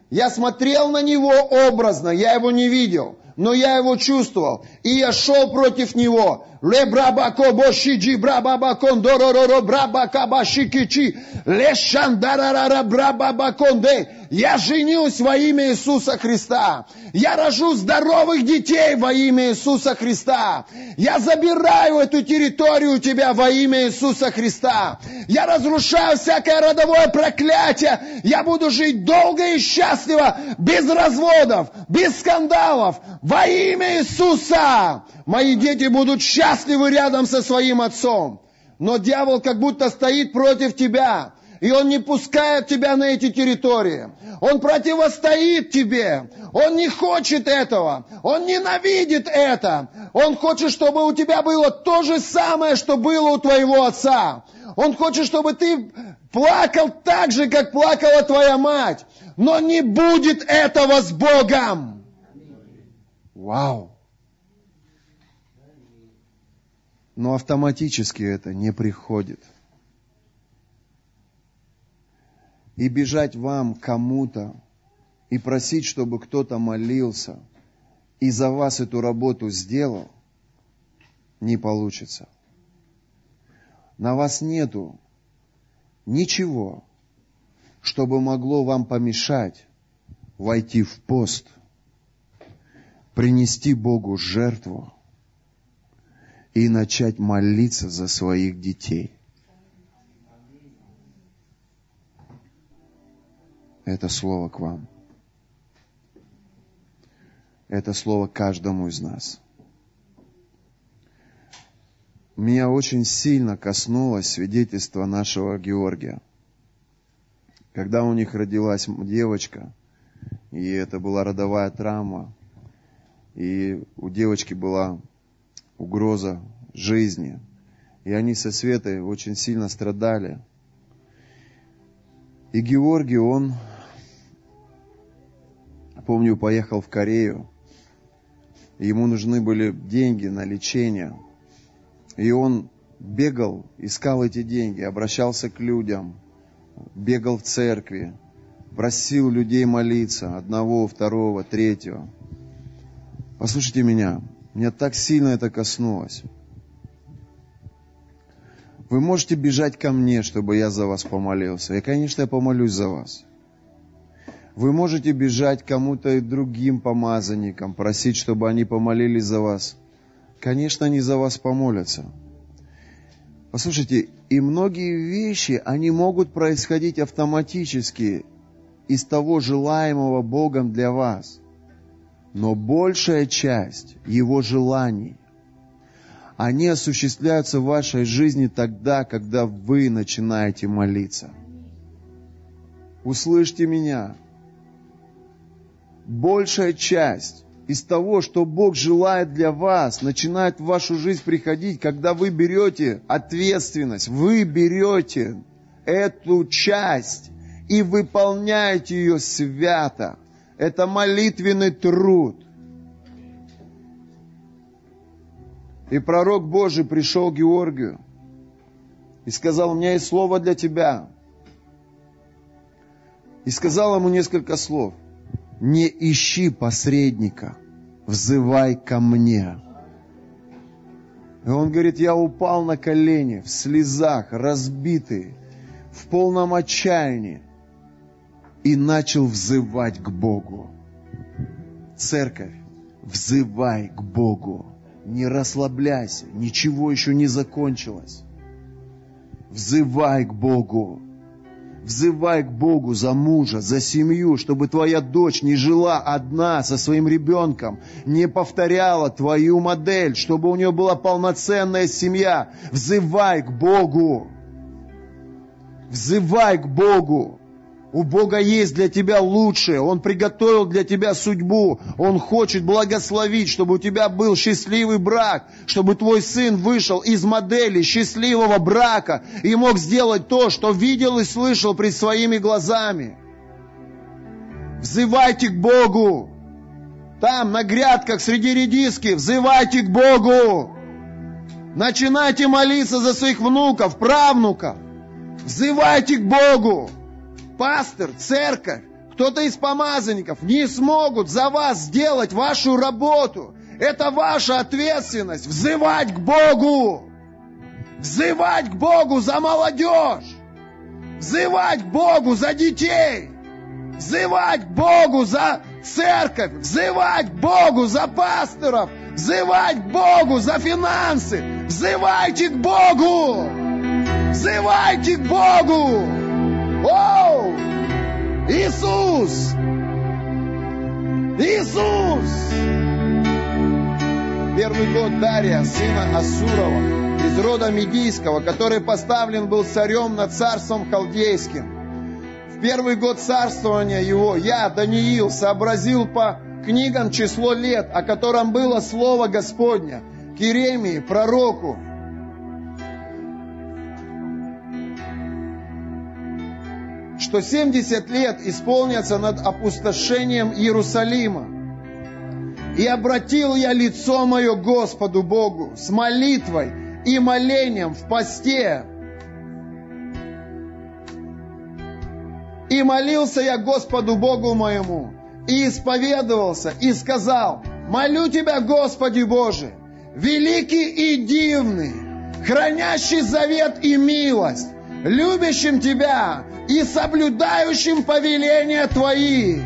Я смотрел на него образно, я его не видел но я его чувствовал. И я шел против него. Ле брабако бошиджи брабабакон доророро брабакабашикичи. Ле шандарарара брабабаконде. Я женюсь во имя Иисуса Христа. Я рожу здоровых детей во имя Иисуса Христа. Я забираю эту территорию у тебя во имя Иисуса Христа. Я разрушаю всякое родовое проклятие. Я буду жить долго и счастливо, без разводов, без скандалов, во имя Иисуса. Мои дети будут счастливы рядом со своим отцом. Но дьявол как будто стоит против тебя. И он не пускает тебя на эти территории. Он противостоит тебе. Он не хочет этого. Он ненавидит это. Он хочет, чтобы у тебя было то же самое, что было у твоего отца. Он хочет, чтобы ты плакал так же, как плакала твоя мать. Но не будет этого с Богом. Вау! Но автоматически это не приходит. И бежать вам кому-то, и просить, чтобы кто-то молился, и за вас эту работу сделал, не получится. На вас нету ничего, чтобы могло вам помешать войти в пост – принести Богу жертву и начать молиться за своих детей. Это слово к вам. Это слово каждому из нас. Меня очень сильно коснулось свидетельство нашего Георгия. Когда у них родилась девочка, и это была родовая травма, и у девочки была угроза жизни. И они со Светой очень сильно страдали. И Георгий, он, помню, поехал в Корею. ему нужны были деньги на лечение. И он бегал, искал эти деньги, обращался к людям, бегал в церкви, просил людей молиться, одного, второго, третьего. Послушайте меня, меня так сильно это коснулось. Вы можете бежать ко мне, чтобы я за вас помолился. И, конечно, я помолюсь за вас. Вы можете бежать кому-то и другим помазанникам, просить, чтобы они помолились за вас. Конечно, они за вас помолятся. Послушайте, и многие вещи, они могут происходить автоматически из того желаемого Богом для вас – но большая часть его желаний, они осуществляются в вашей жизни тогда, когда вы начинаете молиться. Услышьте меня. Большая часть из того, что Бог желает для вас, начинает в вашу жизнь приходить, когда вы берете ответственность, вы берете эту часть и выполняете ее свято. Это молитвенный труд. И пророк Божий пришел к Георгию и сказал, у меня есть слово для тебя. И сказал ему несколько слов. Не ищи посредника, взывай ко мне. И он говорит, я упал на колени, в слезах, разбитый, в полном отчаянии и начал взывать к Богу. Церковь, взывай к Богу. Не расслабляйся, ничего еще не закончилось. Взывай к Богу. Взывай к Богу за мужа, за семью, чтобы твоя дочь не жила одна со своим ребенком, не повторяла твою модель, чтобы у нее была полноценная семья. Взывай к Богу. Взывай к Богу. У Бога есть для тебя лучшее. Он приготовил для тебя судьбу. Он хочет благословить, чтобы у тебя был счастливый брак, чтобы твой сын вышел из модели счастливого брака и мог сделать то, что видел и слышал пред своими глазами. Взывайте к Богу. Там, на грядках, среди редиски, взывайте к Богу. Начинайте молиться за своих внуков, правнуков. Взывайте к Богу пастор, церковь, кто-то из помазанников не смогут за вас сделать вашу работу. Это ваша ответственность. Взывать к Богу. Взывать к Богу за молодежь. Взывать к Богу за детей. Взывать к Богу за церковь. Взывать к Богу за пасторов. Взывать к Богу за финансы. Взывайте к Богу. Взывайте к Богу. Оу! Иисус! Иисус! Первый год Дария, сына Асурова, из рода Медийского, который поставлен был царем над царством халдейским. В первый год царствования его я, Даниил, сообразил по книгам число лет, о котором было слово Господня, Киремии, пророку, что 70 лет исполнятся над опустошением Иерусалима. И обратил я лицо мое Господу Богу с молитвой и молением в посте. И молился я Господу Богу моему, и исповедовался, и сказал, молю Тебя, Господи Боже, великий и дивный, хранящий завет и милость, любящим Тебя и соблюдающим повеления Твои.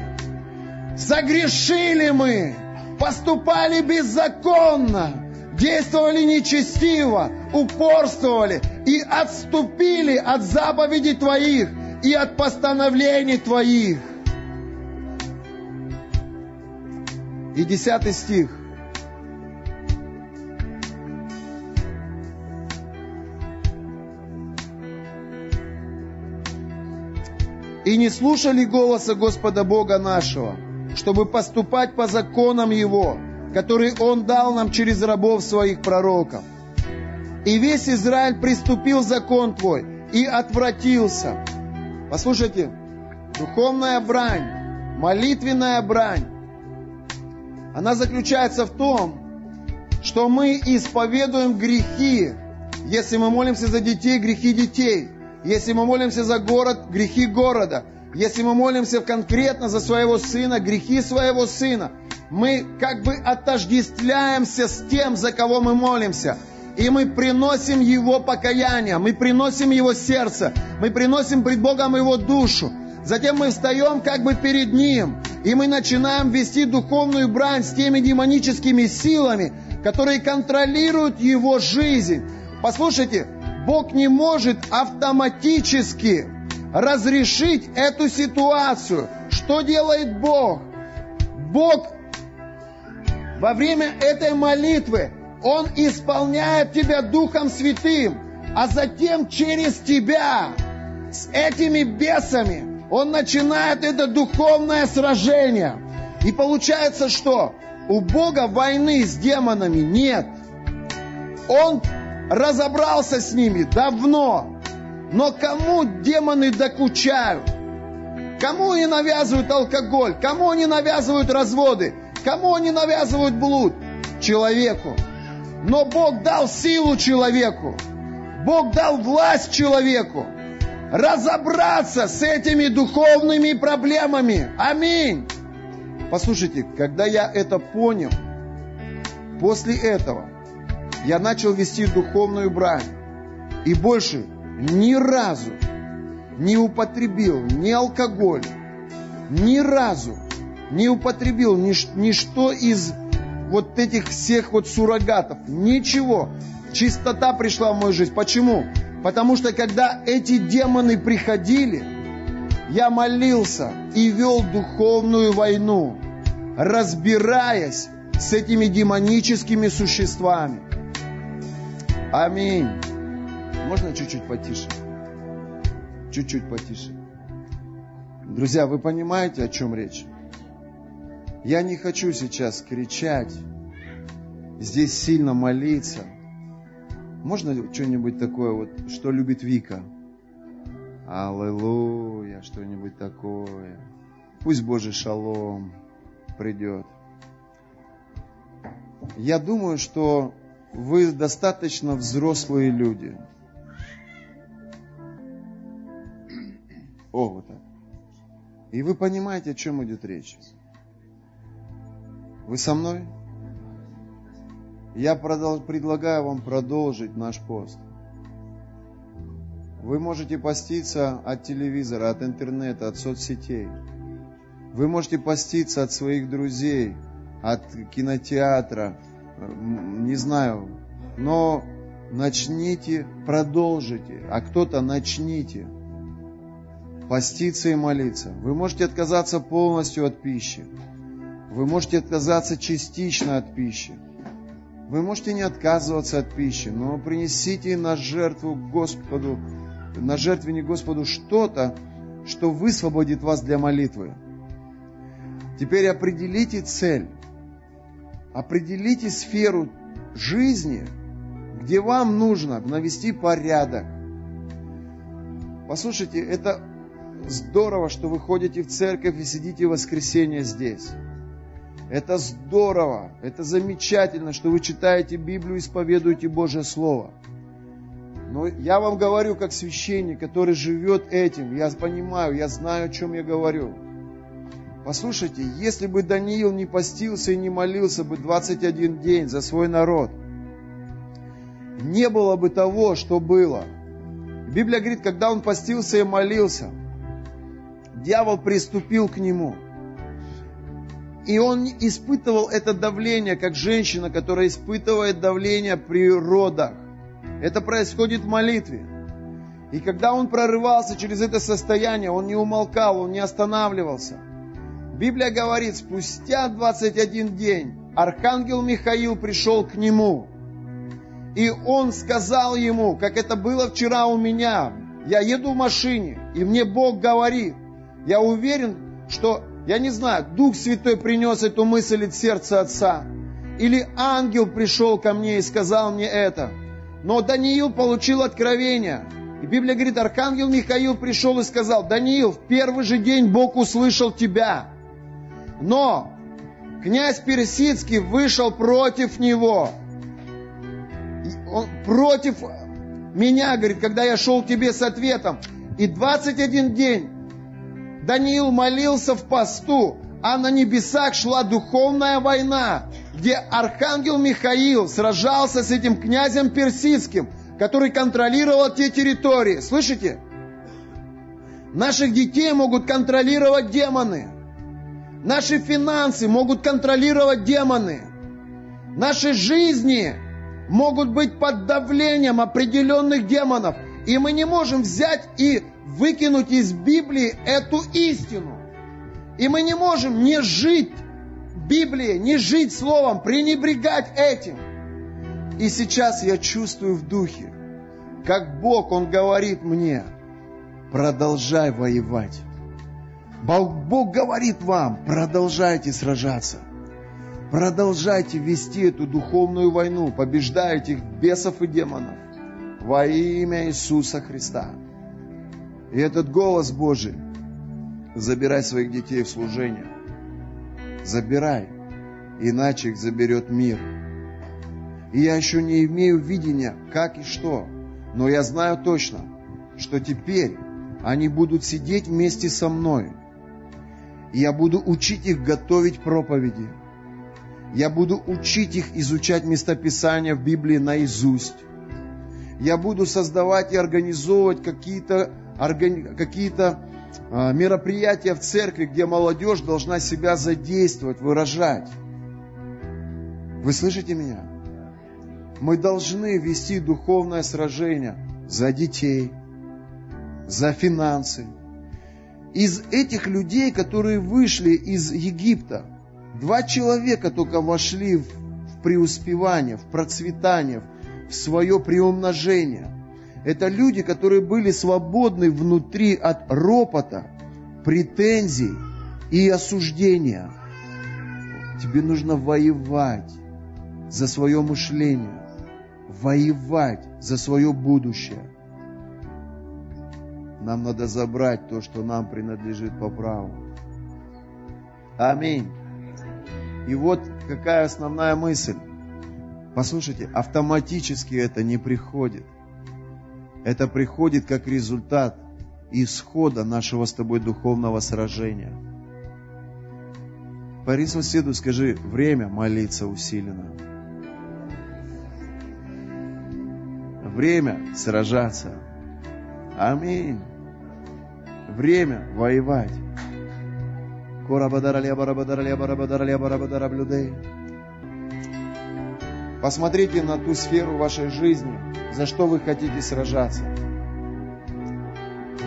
Согрешили мы, поступали беззаконно, действовали нечестиво, упорствовали и отступили от заповедей Твоих и от постановлений Твоих. И десятый стих. И не слушали голоса Господа Бога нашего, чтобы поступать по законам Его, который Он дал нам через рабов своих пророков. И весь Израиль приступил закон Твой и отвратился. Послушайте, духовная брань, молитвенная брань, она заключается в том, что мы исповедуем грехи, если мы молимся за детей, грехи детей – если мы молимся за город, грехи города. Если мы молимся конкретно за своего сына, грехи своего сына. Мы как бы отождествляемся с тем, за кого мы молимся. И мы приносим его покаяние, мы приносим его сердце, мы приносим пред Богом его душу. Затем мы встаем как бы перед Ним, и мы начинаем вести духовную брань с теми демоническими силами, которые контролируют его жизнь. Послушайте, Бог не может автоматически разрешить эту ситуацию. Что делает Бог? Бог во время этой молитвы, Он исполняет тебя Духом Святым, а затем через тебя с этими бесами Он начинает это духовное сражение. И получается, что у Бога войны с демонами нет. Он разобрался с ними давно. Но кому демоны докучают? Кому они навязывают алкоголь? Кому они навязывают разводы? Кому они навязывают блуд? Человеку. Но Бог дал силу человеку. Бог дал власть человеку. Разобраться с этими духовными проблемами. Аминь. Послушайте, когда я это понял, после этого я начал вести духовную брань. И больше ни разу не употребил ни алкоголь, ни разу не употребил ни, ничто из вот этих всех вот суррогатов. Ничего. Чистота пришла в мою жизнь. Почему? Потому что когда эти демоны приходили, я молился и вел духовную войну, разбираясь с этими демоническими существами. Аминь. Можно чуть-чуть потише? Чуть-чуть потише. Друзья, вы понимаете, о чем речь? Я не хочу сейчас кричать, здесь сильно молиться. Можно что-нибудь такое, вот, что любит Вика? Аллилуйя, что-нибудь такое. Пусть Божий шалом придет. Я думаю, что вы достаточно взрослые люди. О, вот так. И вы понимаете, о чем идет речь. Вы со мной? Я продол- предлагаю вам продолжить наш пост. Вы можете поститься от телевизора, от интернета, от соцсетей. Вы можете поститься от своих друзей, от кинотеатра, не знаю. Но начните, продолжите, а кто-то начните поститься и молиться. Вы можете отказаться полностью от пищи. Вы можете отказаться частично от пищи. Вы можете не отказываться от пищи, но принесите на жертву Господу, на жертвенник Господу что-то, что высвободит вас для молитвы. Теперь определите цель, определите сферу жизни, где вам нужно навести порядок. Послушайте, это здорово, что вы ходите в церковь и сидите в воскресенье здесь. Это здорово, это замечательно, что вы читаете Библию и исповедуете Божье Слово. Но я вам говорю, как священник, который живет этим, я понимаю, я знаю, о чем я говорю. Послушайте, если бы Даниил не постился и не молился бы 21 день за свой народ, не было бы того, что было. Библия говорит, когда он постился и молился, дьявол приступил к нему – и он испытывал это давление, как женщина, которая испытывает давление при родах. Это происходит в молитве. И когда он прорывался через это состояние, он не умолкал, он не останавливался. Библия говорит, спустя 21 день архангел Михаил пришел к нему. И он сказал ему, как это было вчера у меня, я еду в машине, и мне Бог говорит, я уверен, что я не знаю, Дух Святой принес эту мысль от сердца Отца. Или ангел пришел ко мне и сказал мне это. Но Даниил получил откровение. И Библия говорит, архангел Михаил пришел и сказал, Даниил, в первый же день Бог услышал тебя. Но князь Персидский вышел против него. Он против меня, говорит, когда я шел к тебе с ответом. И 21 день Даниил молился в посту, а на небесах шла духовная война, где архангел Михаил сражался с этим князем персидским, который контролировал те территории. Слышите? Наших детей могут контролировать демоны. Наши финансы могут контролировать демоны. Наши жизни могут быть под давлением определенных демонов. И мы не можем взять и выкинуть из Библии эту истину. И мы не можем не жить Библией, не жить Словом, пренебрегать этим. И сейчас я чувствую в духе, как Бог, Он говорит мне, продолжай воевать. Бог, говорит вам, продолжайте сражаться. Продолжайте вести эту духовную войну, побеждайте бесов и демонов во имя Иисуса Христа. И этот голос Божий, забирай своих детей в служение. Забирай, иначе их заберет мир. И я еще не имею видения, как и что, но я знаю точно, что теперь они будут сидеть вместе со мной. Я буду учить их готовить проповеди. Я буду учить их изучать местописания в Библии наизусть. Я буду создавать и организовывать какие-то какие-то а, мероприятия в церкви, где молодежь должна себя задействовать, выражать. Вы слышите меня? Мы должны вести духовное сражение за детей, за финансы. Из этих людей, которые вышли из Египта, два человека только вошли в, преуспевание, в процветание, в свое приумножение. Это люди, которые были свободны внутри от ропота, претензий и осуждения. Тебе нужно воевать за свое мышление, воевать за свое будущее. Нам надо забрать то, что нам принадлежит по праву. Аминь. И вот какая основная мысль. Послушайте, автоматически это не приходит. Это приходит как результат исхода нашего с тобой духовного сражения. Пари соседу, скажи, время молиться усиленно. Время сражаться. Аминь. Время воевать. Посмотрите на ту сферу вашей жизни, за что вы хотите сражаться.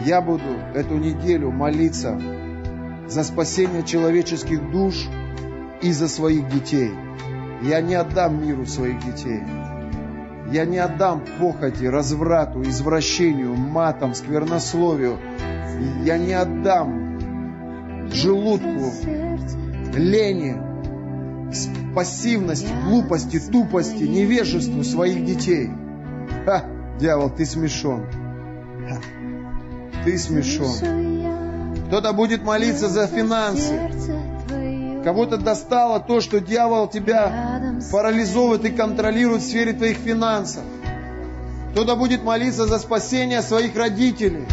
Я буду эту неделю молиться за спасение человеческих душ и за своих детей. Я не отдам миру своих детей. Я не отдам похоти, разврату, извращению, матам, сквернословию. Я не отдам желудку, лени, пассивности, глупости, тупости, невежеству своих детей. Ха, дьявол, ты смешон. Ха, ты смешон. Кто-то будет молиться за финансы. Кого-то достало то, что дьявол тебя парализовывает и контролирует в сфере твоих финансов. Кто-то будет молиться за спасение своих родителей.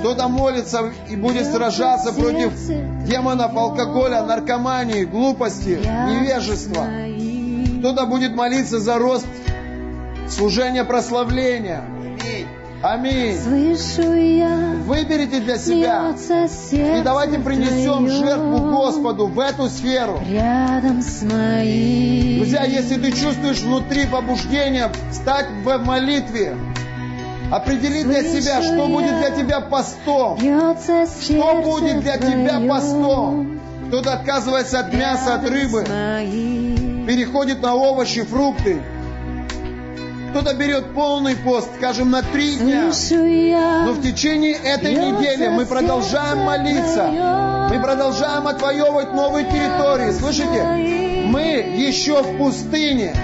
Кто-то молится и будет сражаться против демонов алкоголя, наркомании, глупости, невежества. Кто-то будет молиться за рост служения прославления. Аминь. Слышу я, Выберите для себя. И давайте принесем жертву Господу в эту сферу. Рядом с. Друзья, если ты чувствуешь внутри побуждение стать в молитве, определи для себя, что будет для тебя постом. Что будет для тебя постом? Кто-то отказывается от мяса, от рыбы, переходит на овощи, фрукты. Кто-то берет полный пост, скажем, на три дня. Но в течение этой недели мы продолжаем молиться. Мы продолжаем отвоевывать новые территории. Слышите? Мы еще в пустыне.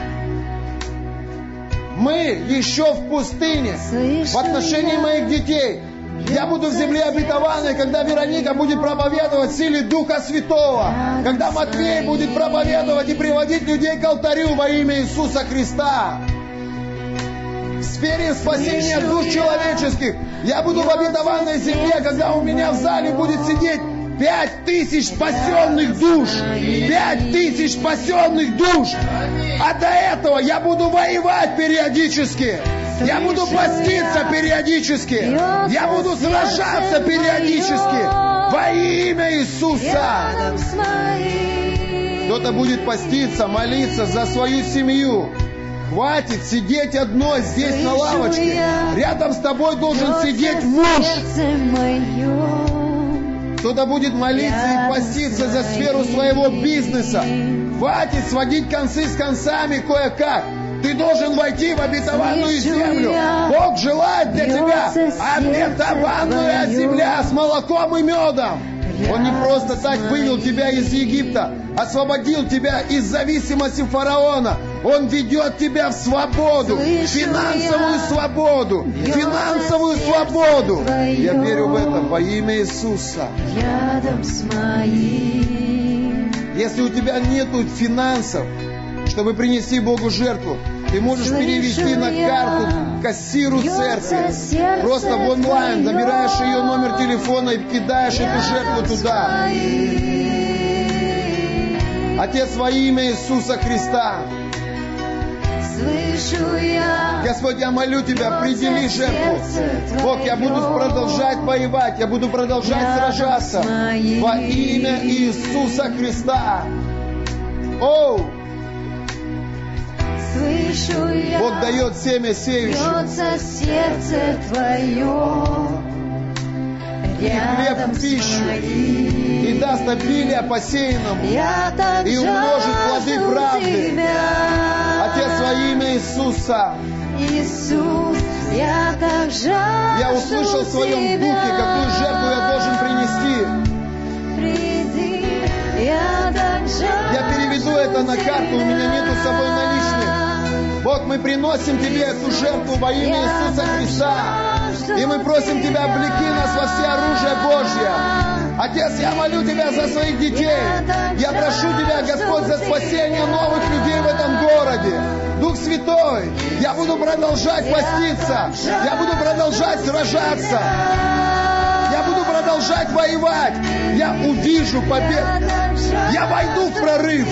Мы еще в пустыне. В отношении моих детей. Я буду в земле обетованной, когда Вероника будет проповедовать в силе Духа Святого. Когда Матвей будет проповедовать и приводить людей к алтарю во имя Иисуса Христа. В сфере спасения душ человеческих. Я буду в обетованной земле, когда у меня в зале будет сидеть пять тысяч спасенных душ. Пять тысяч спасенных душ. А до этого я буду воевать периодически. Я буду поститься периодически. Я буду сражаться периодически. Во имя Иисуса. Кто-то будет поститься, молиться за свою семью. Хватит сидеть одной здесь на лавочке. Рядом с тобой должен сидеть муж. Кто-то будет молиться и поститься за сферу своего бизнеса. Хватит сводить концы с концами кое-как. Ты должен войти в обетованную землю. Бог желает для тебя твое. земля с молоком и медом. Он не просто так вывел тебя из Египта, освободил тебя из зависимости фараона. Он ведет тебя в свободу, финансовую свободу, финансовую свободу. Я верю в это во имя Иисуса. Рядом с моим. Если у тебя нету финансов, чтобы принести Богу жертву, ты можешь перевести на карту кассиру церкви. Просто в онлайн забираешь ее номер телефона и кидаешь эту жертву туда. Отец, во имя Иисуса Христа, Слышу я, Господь, я молю Тебя, определи жертву. Бог, я буду продолжать воевать, я буду продолжать сражаться во имя Иисуса Христа. Оу! слышу я, Бог дает семя бьется сердце твое. И хлеб в пищу, и даст обилие посеянному. И умножит плоды правды. Тебя. Отец, во имя Иисуса, Иисус, я так жажду я услышал в своем Тебя. духе, какую жертву я должен принести. Приди, я так жажду Я переведу это на карту, у меня нету с собой наличных. Бог, мы приносим Тебе эту жертву во имя Иисуса Христа. И мы просим Тебя, облеки нас во все оружие Божье. Отец, я молю Тебя за своих детей. Я прошу Тебя, Господь, за спасение новых людей в этом городе. Дух Святой, я буду продолжать поститься. Я буду продолжать сражаться. Я буду продолжать воевать. Я увижу победу. Я войду в прорыв.